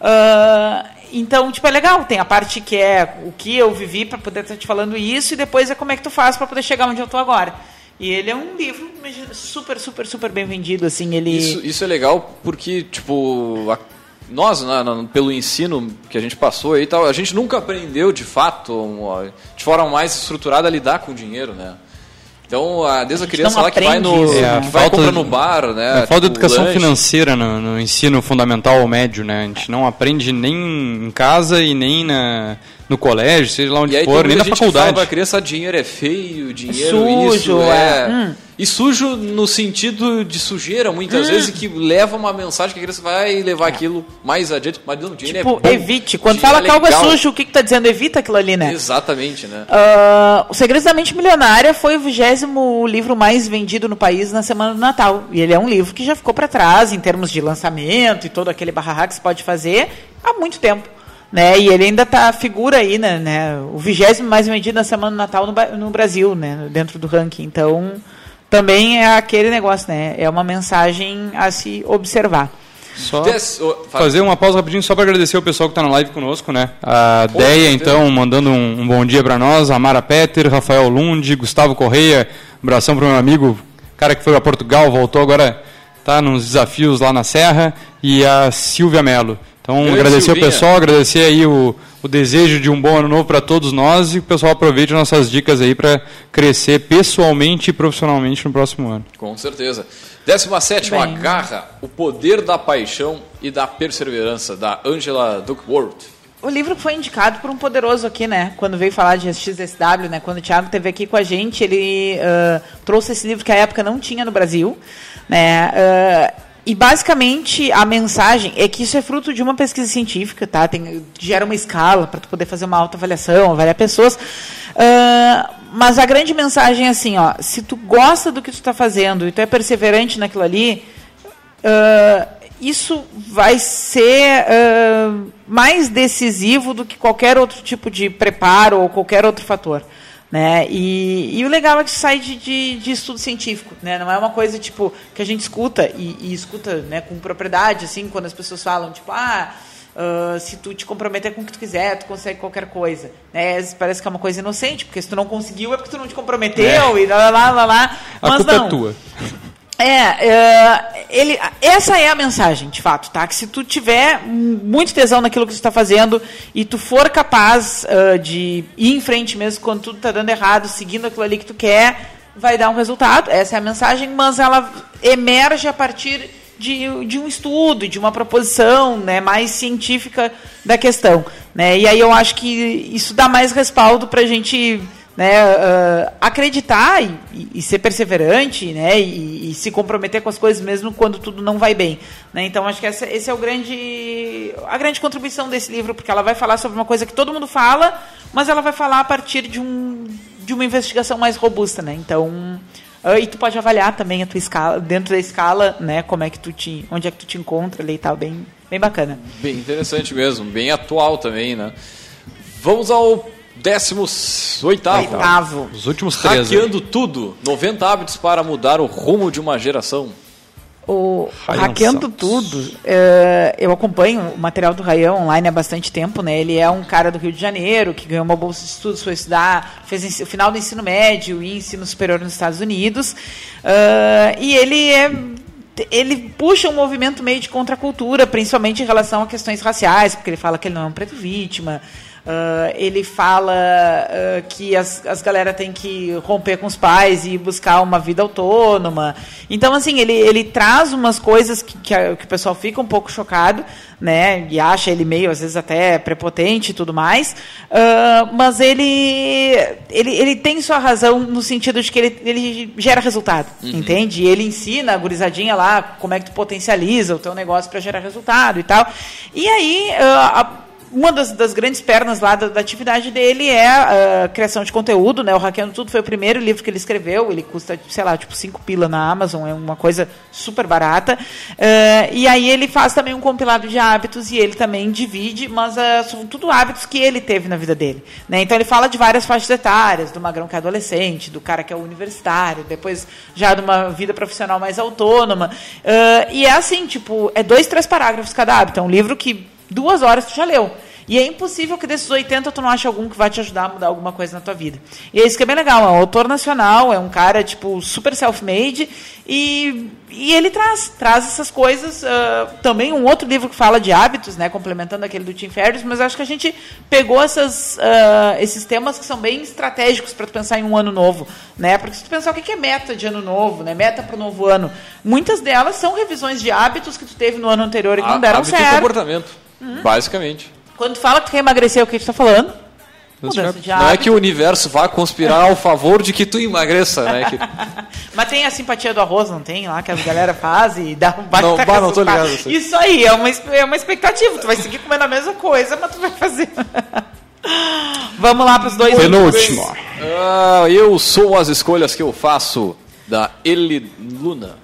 Ah, então, tipo, é legal. Tem a parte que é o que eu vivi para poder estar te falando isso, e depois é como é que tu faz para poder chegar onde eu tô agora. E ele é um livro super, super, super bem vendido, assim, ele... Isso, isso é legal porque, tipo, a- nós, né, no- pelo ensino que a gente passou e tal, a gente nunca aprendeu de fato, de forma mais estruturada, a lidar com o dinheiro, né? Então, a- desde a, criança não lá que vai no. isso, É, né? que vai falta de- no bar, né? É, falta de tipo, educação lanche. financeira no, no ensino fundamental ou médio, né? A gente não aprende nem em casa e nem na, no colégio, seja lá onde aí for, nem na que fala faculdade. pra criança, dinheiro é feio, dinheiro Sujo, isso é. é... Hum. E sujo no sentido de sujeira, muitas Hum. vezes, que leva uma mensagem que a criança vai levar aquilo mais adiante. Mas não, dinheiro Tipo, é bom. evite. Quando fala que algo é sujo, o que, que tá dizendo? Evita aquilo ali, né? Exatamente, né? Ah, o Segredos da Mente Milionária foi o vigésimo livro mais vendido no país na semana do Natal. E ele é um livro que já ficou para trás em termos de lançamento e todo aquele barra que se pode fazer há muito tempo. Né? E ele ainda tá figura aí, né? né? O vigésimo mais vendido na semana do Natal no, no Brasil, né? Dentro do ranking. Então, também é aquele negócio, né? É uma mensagem a se observar. Só fazer uma pausa rapidinho só para agradecer o pessoal que está na live conosco, né? A Deia, então, mandando um, um bom dia para nós, a Mara Peter, Rafael Lund, Gustavo Correia, abração para o meu amigo, cara que foi a Portugal, voltou agora, tá nos desafios lá na Serra, e a Silvia Melo. Então, Grande agradecer Silvinha. o pessoal, agradecer aí o, o desejo de um bom ano novo para todos nós e o pessoal aproveite nossas dicas aí para crescer pessoalmente e profissionalmente no próximo ano. Com certeza. 17 Bem. Garra, O Poder da Paixão e da Perseverança, da Angela Duckworth. O livro foi indicado por um poderoso aqui, né? Quando veio falar de XSW, né? Quando o Thiago esteve aqui com a gente, ele ah, trouxe esse livro que à época não tinha no Brasil, né? Ah, e basicamente a mensagem é que isso é fruto de uma pesquisa científica, tá? Tem, gera uma escala para tu poder fazer uma autoavaliação, avaliar pessoas. Ah, mas a grande mensagem é assim, ó, se tu gosta do que tu está fazendo e tu é perseverante naquilo ali, ah, isso vai ser ah, mais decisivo do que qualquer outro tipo de preparo ou qualquer outro fator. Né? E, e o legal é que sai de, de, de estudo científico, né? não é uma coisa tipo que a gente escuta e, e escuta né, com propriedade, assim, quando as pessoas falam, tipo, ah, Uh, se tu te comprometer com o que tu quiser, tu consegue qualquer coisa. Né? Parece que é uma coisa inocente, porque se tu não conseguiu é porque tu não te comprometeu é. e lá, lá, lá, lá. A Mas culpa não. é tua. É, é, ele, essa é a mensagem, de fato, tá? Que se tu tiver muito tesão naquilo que tu está fazendo e tu for capaz uh, de ir em frente mesmo quando tudo está dando errado, seguindo aquilo ali que tu quer, vai dar um resultado. Essa é a mensagem, mas ela emerge a partir de, de um estudo, de uma proposição né, mais científica da questão. Né? E aí eu acho que isso dá mais respaldo para a gente né, uh, acreditar e, e, ser perseverante, né, e, e, se comprometer com as coisas mesmo quando tudo não vai bem, né? Então acho que essa, esse é o grande a grande contribuição desse livro, porque ela vai falar sobre uma coisa que todo mundo fala, mas ela vai falar a partir de um de uma investigação mais robusta, né? Então uh, e tu pode avaliar também a tua escala dentro da escala, né? Como é que tu te onde é que tu te encontra ali e tal, bem bem bacana. Bem interessante mesmo, bem atual também, né? Vamos ao Décimos oitavo. oitavo. Os últimos três. Hackeando tudo. 90 hábitos para mudar o rumo de uma geração. O Ryan Hackeando Santos. Tudo, é, eu acompanho o material do Ryan online há bastante tempo, né? Ele é um cara do Rio de Janeiro que ganhou uma bolsa de estudos, foi estudar, fez o final do ensino médio e ensino superior nos Estados Unidos. Uh, e ele é ele puxa um movimento meio de contracultura, principalmente em relação a questões raciais, porque ele fala que ele não é um preto vítima, Uh, ele fala uh, que as, as galera tem que romper com os pais e buscar uma vida autônoma. Então, assim, ele, ele traz umas coisas que, que, a, que, o pessoal fica um pouco chocado, né? E acha ele meio, às vezes, até prepotente e tudo mais. Uh, mas ele, ele, ele tem sua razão no sentido de que ele, ele gera resultado, uhum. entende? E ele ensina a gurizadinha lá como é que tu potencializa o teu negócio para gerar resultado e tal. E aí, a, uma das, das, grandes pernas lá da, da, atividade dele é a criação de conteúdo, né? O Hackeando Tudo foi o primeiro livro que ele escreveu, ele custa, sei lá, tipo cinco pila na Amazon, é uma coisa super barata. Uh, e aí ele faz também um compilado de hábitos e ele também divide, mas uh, são tudo hábitos que ele teve na vida dele. Né? Então ele fala de várias faixas etárias, do magrão que é adolescente, do cara que é universitário, depois já de uma vida profissional mais autônoma. Uh, e é assim, tipo, é dois, três parágrafos cada hábito. É um livro que duas horas tu já leu. E é impossível que desses 80 tu não ache algum que vai te ajudar a mudar alguma coisa na tua vida. E é isso que é bem legal. É um autor nacional, é um cara, tipo, super self-made. E, e ele traz, traz essas coisas. Uh, também um outro livro que fala de hábitos, né? Complementando aquele do Tim Ferriss. Mas acho que a gente pegou essas, uh, esses temas que são bem estratégicos para tu pensar em um ano novo. Né? Porque se tu pensar o que é meta de ano novo, né? Meta para o novo ano. Muitas delas são revisões de hábitos que tu teve no ano anterior e que não deram certo. comportamento. Uhum. Basicamente. Quando fala que tu quer emagrecer, o que tu está falando? Não é que o universo vá conspirar ao favor de que tu emagreça, né? Que... Mas tem a simpatia do arroz, não tem? Lá que a galera faz e dá um baita Não, bah, não tô ligado. Assim. Isso aí, é uma, é uma expectativa. Tu vai seguir comendo a mesma coisa, mas tu vai fazer. Vamos lá para os dois Penúltimo. Ah, eu sou as escolhas que eu faço, da Eli Luna.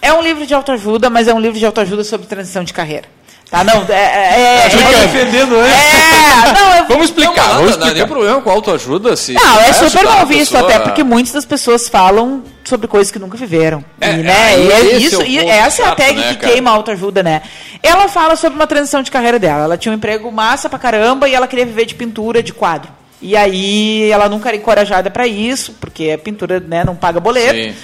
É um livro de autoajuda, mas é um livro de autoajuda sobre transição de carreira. Tá, não, é. é, é, é defendendo ele. É, não, eu, vamos explicar. Não, vamos explicar. Não, não, não problema com autoajuda, se. Não, é super mal visto, pessoa... até porque muitas das pessoas falam sobre coisas que nunca viveram. É, e, né, é, isso, é e essa chato, é a tag né, que cara? queima a autoajuda, né? Ela fala sobre uma transição de carreira dela. Ela tinha um emprego massa pra caramba e ela queria viver de pintura, de quadro. E aí ela nunca era encorajada para isso, porque a pintura né, não paga boleto. Sim.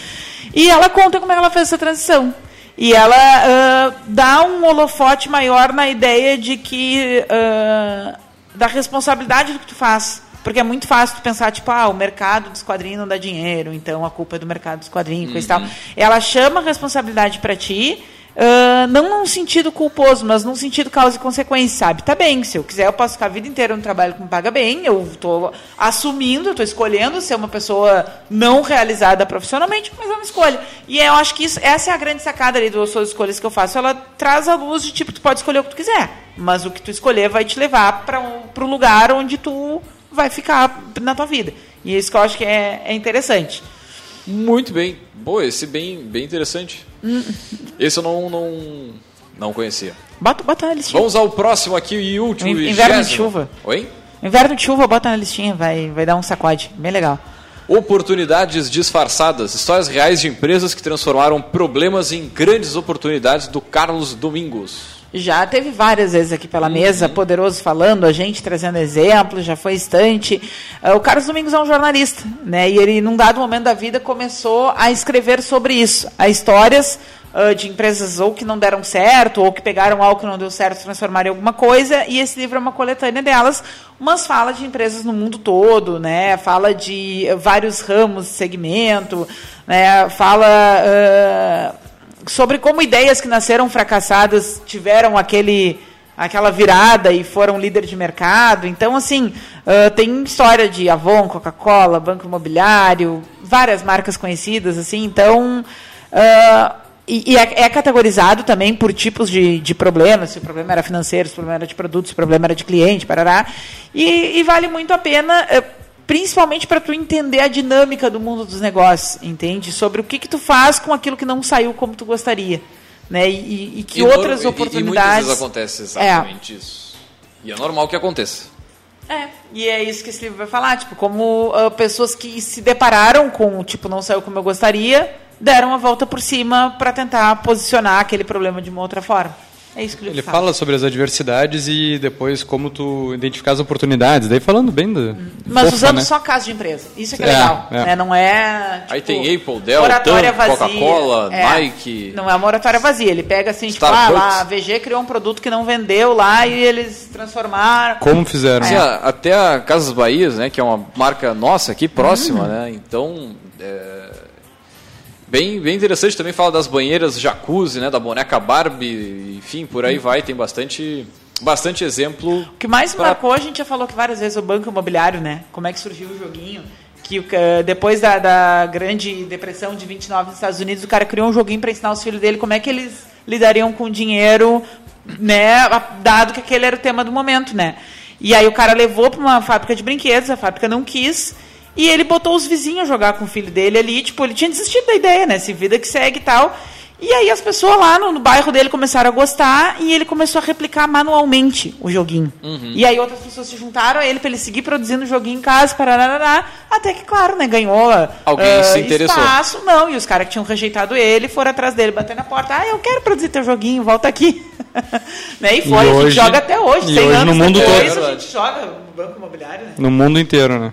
E ela conta como ela fez essa transição. E ela uh, dá um holofote maior na ideia de que. Uh, da responsabilidade do que tu faz. Porque é muito fácil tu pensar, tipo, ah, o mercado dos quadrinhos não dá dinheiro, então a culpa é do mercado dos quadrinhos, uhum. e tal. Uhum. Ela chama a responsabilidade para ti Uh, não num sentido culposo, mas num sentido causa e consequência, sabe? Tá bem, se eu quiser, eu posso ficar a vida inteira no trabalho que me paga bem, eu estou assumindo, estou escolhendo ser uma pessoa não realizada profissionalmente, mas é uma escolha. E eu acho que isso, essa é a grande sacada ali das suas escolhas que eu faço. Ela traz a luz de tipo, tu pode escolher o que tu quiser, mas o que tu escolher vai te levar para o lugar onde tu vai ficar na tua vida. E é isso que eu acho que é, é interessante. Muito bem. Boa, esse bem, bem interessante. Esse eu não, não, não conhecia. Bota, bota na listinha. Vamos ao próximo aqui e último. Inverno de chuva. Oi? Inverno de chuva, bota na listinha, vai, vai dar um sacode. Bem legal. Oportunidades disfarçadas. Histórias reais de empresas que transformaram problemas em grandes oportunidades do Carlos Domingos. Já teve várias vezes aqui pela mesa, poderoso falando, a gente trazendo exemplos, já foi estante. Uh, o Carlos Domingos é um jornalista, né? E ele, num dado momento da vida, começou a escrever sobre isso, a histórias uh, de empresas ou que não deram certo, ou que pegaram algo que não deu certo, transformaram em alguma coisa, e esse livro é uma coletânea delas, mas fala de empresas no mundo todo, né? Fala de vários ramos de segmento, né? Fala uh, sobre como ideias que nasceram fracassadas tiveram aquele aquela virada e foram líder de mercado. Então, assim, uh, tem história de Avon, Coca-Cola, Banco Imobiliário, várias marcas conhecidas, assim. Então, uh, e, e é, é, categorizado também por tipos de, de problemas, se o problema era financeiro, se o problema era de produtos, se o problema era de cliente, parará. E, e vale muito a pena... Uh, principalmente para tu entender a dinâmica do mundo dos negócios, entende? Sobre o que que tu faz com aquilo que não saiu como tu gostaria, né? E, e que e outras oportunidades. E, muitas vezes acontece exatamente é. isso. E é normal que aconteça. É, e é isso que esse livro vai falar, tipo, como uh, pessoas que se depararam com, tipo, não saiu como eu gostaria, deram a volta por cima para tentar posicionar aquele problema de uma outra forma. É isso que ele, ele fala. fala sobre as adversidades e depois como tu identificar as oportunidades. Daí falando bem do. Mas usando né? só caso de empresa. Isso é que é, é legal. É. Né? Não é. Tipo, Aí tem Apple, Dell, Coca-Cola, é, Nike. Não é uma oratória vazia. Ele pega assim, tipo, ah, lá, a VG criou um produto que não vendeu lá e eles transformaram. Como fizeram? Assim, até a Casas Bahias, né? Que é uma marca nossa aqui próxima, hum. né? Então. É Bem, bem interessante também fala das banheiras jacuzzi, né, da boneca Barbie, enfim, por aí vai, tem bastante bastante exemplo. O que mais pra... marcou, a gente já falou que várias vezes o banco imobiliário, né? Como é que surgiu o joguinho? Que depois da, da grande depressão de 29 nos Estados Unidos, o cara criou um joguinho para ensinar os filhos dele como é que eles lidariam com dinheiro, né? Dado que aquele era o tema do momento, né? E aí o cara levou para uma fábrica de brinquedos, a fábrica não quis. E ele botou os vizinhos a jogar com o filho dele ali, tipo, ele tinha desistido da ideia, né? Se vida que segue e tal. E aí as pessoas lá no, no, bairro dele começaram a gostar e ele começou a replicar manualmente o joguinho. Uhum. E aí outras pessoas se juntaram a ele para ele seguir produzindo o joguinho em casa, parará, até que, claro, né, ganhou Alguém uh, se interessou. espaço. Não, e os caras que tinham rejeitado ele foram atrás dele, bater na porta. Ah, eu quero produzir teu joguinho, volta aqui. né? E foi, e hoje, a gente joga até hoje, e 100 hoje anos no mundo depois, todo. a gente joga no Banco Imobiliário. Né? No mundo inteiro, né?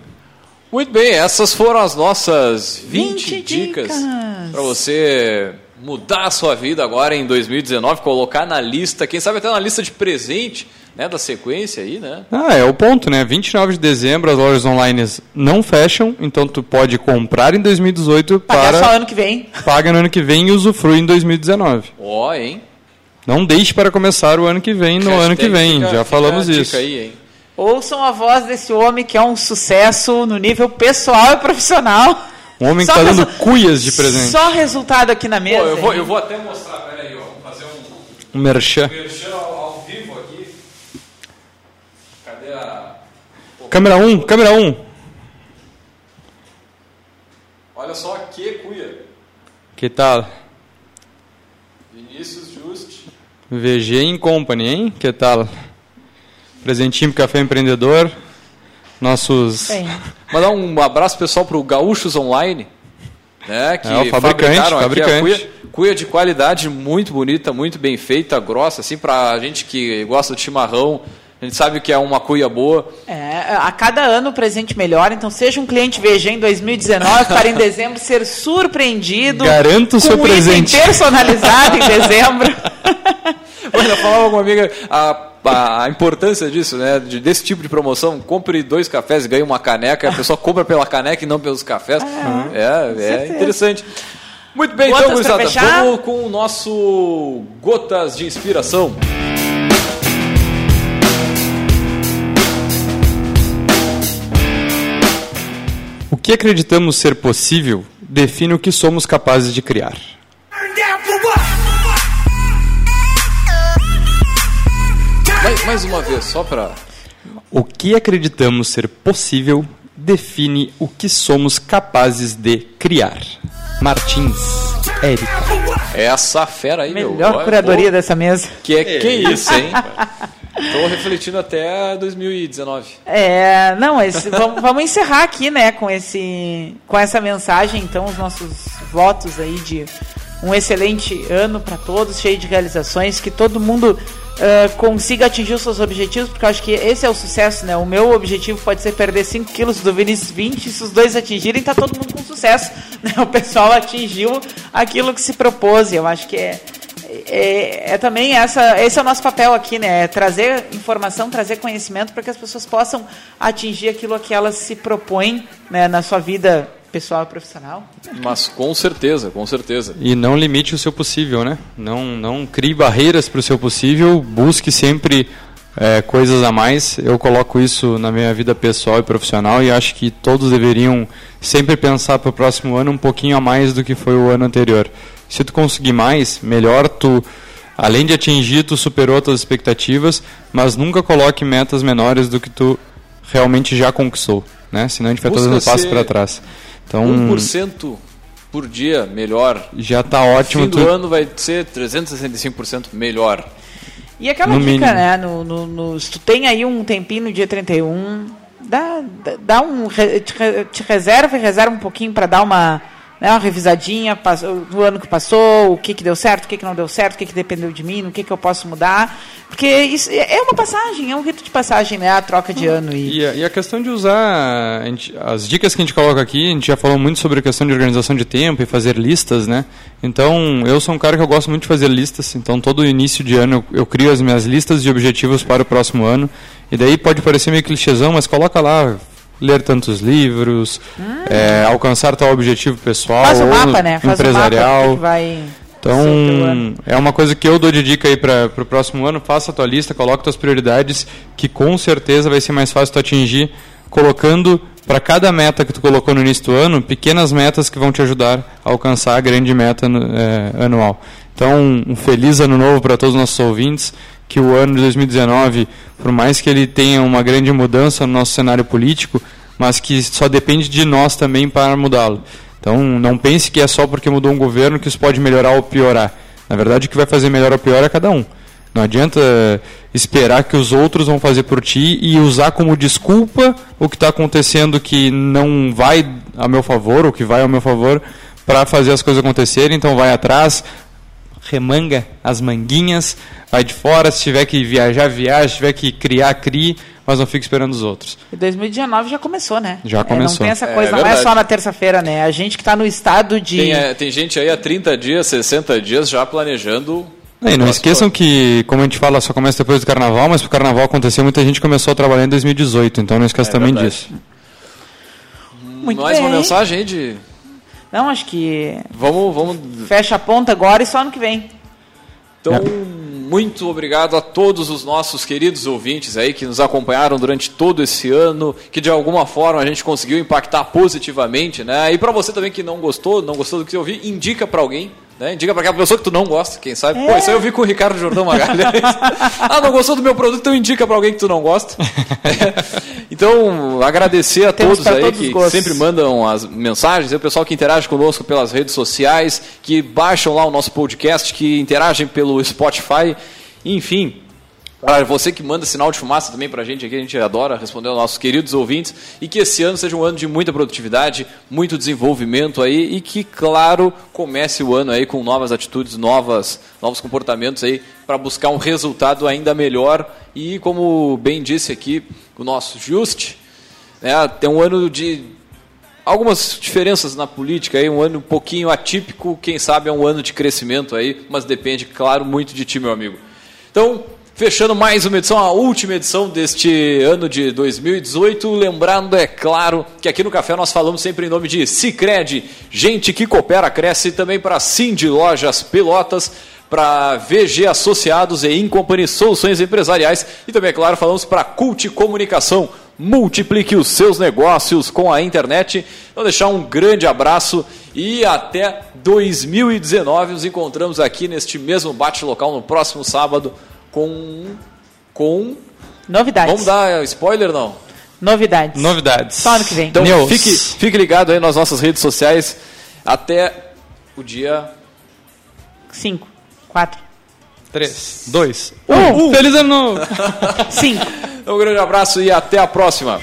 Muito bem, essas foram as nossas 20, 20 dicas, dicas. para você mudar a sua vida agora em 2019, colocar na lista, quem sabe até na lista de presente, né, da sequência aí, né? Ah, é o ponto, né? 29 de dezembro as lojas online não fecham, então tu pode comprar em 2018 Pagar para só ano que vem. Paga no ano que vem e usufrui em 2019. Ó, oh, hein? Não deixe para começar o ano que vem no Hashtag ano que vem, fica, já falamos isso. Aí, hein? Ouçam a voz desse homem que é um sucesso no nível pessoal e profissional. Um homem que está dando cuias de presente. Só resultado aqui na mesa. Pô, eu, vou, eu vou até mostrar, peraí, ó, vou fazer um, um merchan. Um merchan ao, ao, vivo aqui. Cadê a. Pô, câmera 1, um, câmera 1. Um. Olha só que cuia. Que tal? Vinícius Just. VG Company, hein? Que tal? Presentinho para Café Empreendedor. Nossos. Bem. Mandar um abraço pessoal para o Gaúchos Online. Né, que é, o fabricante, fabricante. Cuia, cuia, de qualidade muito bonita, muito bem feita, grossa, assim, para a gente que gosta de chimarrão. A gente sabe que é uma cuia boa. É, a cada ano o presente melhora, então seja um cliente VG em 2019 para em dezembro ser surpreendido. Garanto o seu um presente. personalizado em dezembro. Olha, falava com uma amiga, a a, importância disso, né? De, desse tipo de promoção, compre dois cafés e ganhe uma caneca, a pessoa compra pela caneca e não pelos cafés. Ah, é, é interessante. Muito bem, então, Gotas então, Gurizada, vamos com o nosso Gotas de Inspiração. Que acreditamos ser possível define o que somos capazes de criar. Mais, mais uma vez, só para. O que acreditamos ser possível define o que somos capazes de criar. Martins, Érica. É essa fera aí, Melhor meu. Melhor curadoria pô, dessa mesa. Que é, que isso, hein? Estou refletindo até 2019. É, não, esse, vamos, vamos, encerrar aqui, né, com esse, com essa mensagem, então, os nossos votos aí de um excelente ano para todos, cheio de realizações, que todo mundo uh, consiga atingir os seus objetivos, porque eu acho que esse é o sucesso, né? O meu objetivo pode ser perder 5 quilos do Vinícius 20, se os dois atingirem, tá todo mundo com sucesso. Né? O pessoal atingiu aquilo que se propôs, e eu acho que é, é, é, também essa, esse é o nosso papel aqui, né? É trazer informação, trazer conhecimento para que as pessoas possam atingir aquilo a que elas se propõem né, na sua vida pessoal e profissional. Mas com certeza, com certeza. E não limite o seu possível, né? Não, não crie barreiras para o seu possível, busque sempre é, coisas a mais. Eu coloco isso na minha vida pessoal e profissional e acho que todos deveriam sempre pensar para o próximo ano um pouquinho a mais do que foi o ano anterior. Se tu conseguir mais, melhor tu além de atingir, tu superou tuas expectativas, mas nunca coloque metas menores do que tu realmente já conquistou, né? Senão a gente vai Busca dando passo para trás. Então, 1% por dia melhor. Já está ótimo. No fim do tu... ano vai ser 365% melhor. E aquela no dica, mínimo. né? No, no, no, se tu tem aí um tempinho no dia 31, dá, dá um. Te, te reserva e reserva um pouquinho para dar uma né, uma revisadinha do ano que passou, o que, que deu certo, o que, que não deu certo, o que, que dependeu de mim, no que, que eu posso mudar. Porque isso é, é uma passagem, é um rito de passagem, né? A troca de ano. E, e, a, e a questão de usar. Gente, as dicas que a gente coloca aqui, a gente já falou muito sobre a questão de organização de tempo e fazer listas, né? Então, eu sou um cara que eu gosto muito de fazer listas. Então, todo início de ano eu, eu crio as minhas listas de objetivos para o próximo ano. E daí pode parecer meio clichêzão, mas coloca lá, ler tantos livros, hum. é, alcançar tal objetivo pessoal, Faz mapa, né? Faz empresarial. vai então, é uma coisa que eu dou de dica aí para o próximo ano. Faça a tua lista, coloque tuas prioridades, que com certeza vai ser mais fácil tu atingir, colocando para cada meta que tu colocou no início do ano, pequenas metas que vão te ajudar a alcançar a grande meta é, anual. Então, um feliz ano novo para todos os nossos ouvintes que o ano de 2019, por mais que ele tenha uma grande mudança no nosso cenário político, mas que só depende de nós também para mudá-lo. Então, não pense que é só porque mudou um governo que isso pode melhorar ou piorar. Na verdade, o que vai fazer melhor ou pior é cada um. Não adianta esperar que os outros vão fazer por ti e usar como desculpa o que está acontecendo que não vai a meu favor, ou que vai ao meu favor, para fazer as coisas acontecerem. Então, vai atrás, remanga as manguinhas, vai de fora, se tiver que viajar, viaja, se tiver que criar, crie, mas não fique esperando os outros. E 2019 já começou, né? Já começou. É, não tem essa coisa, é, não é só na terça-feira, né? A gente que está no estado de... Tem, é, tem gente aí há 30 dias, 60 dias já planejando e não esqueçam que, como a gente fala, só começa depois do carnaval, mas para o carnaval acontecer, muita gente começou a trabalhar em 2018, então não esqueça é, também verdade. disso. Muito Mais bem. uma mensagem aí de. Não, acho que. Vamos, vamos. Fecha a ponta agora e só ano que vem. Então, é. muito obrigado a todos os nossos queridos ouvintes aí que nos acompanharam durante todo esse ano, que de alguma forma a gente conseguiu impactar positivamente, né? E para você também que não gostou, não gostou do que você ouviu, indica para alguém né? Indica para aquela pessoa que tu não gosta, quem sabe. É. Pô, isso aí eu vi com o Ricardo Jordão Magalhães. ah, não gostou do meu produto, então indica para alguém que tu não gosta. então, agradecer a Temos todos aí todos que sempre mandam as mensagens, o pessoal que interage conosco pelas redes sociais, que baixam lá o nosso podcast, que interagem pelo Spotify, enfim. Olha, você que manda sinal de fumaça também para a gente aqui, a gente adora responder aos nossos queridos ouvintes. E que esse ano seja um ano de muita produtividade, muito desenvolvimento aí e que, claro, comece o ano aí com novas atitudes, novas, novos comportamentos aí para buscar um resultado ainda melhor. E como bem disse aqui o nosso Just, né, tem um ano de algumas diferenças na política aí, um ano um pouquinho atípico, quem sabe é um ano de crescimento aí, mas depende, claro, muito de ti, meu amigo. Então, Fechando mais uma edição, a última edição deste ano de 2018. Lembrando, é claro, que aqui no Café nós falamos sempre em nome de Cicred, gente que coopera, cresce, também para Cindy Lojas Pelotas, para VG Associados e Incompany Soluções Empresariais e também, é claro, falamos para Cult Comunicação. Multiplique os seus negócios com a internet. Então, deixar um grande abraço e até 2019. Nos encontramos aqui neste mesmo bate-local no próximo sábado com. com. Novidades. Vamos dar spoiler não? Novidades. Novidades. Só ano que vem. Então fique, fique ligado aí nas nossas redes sociais até o dia 5, 4, 3, 2, 1. Feliz ano novo! 5. um grande abraço e até a próxima.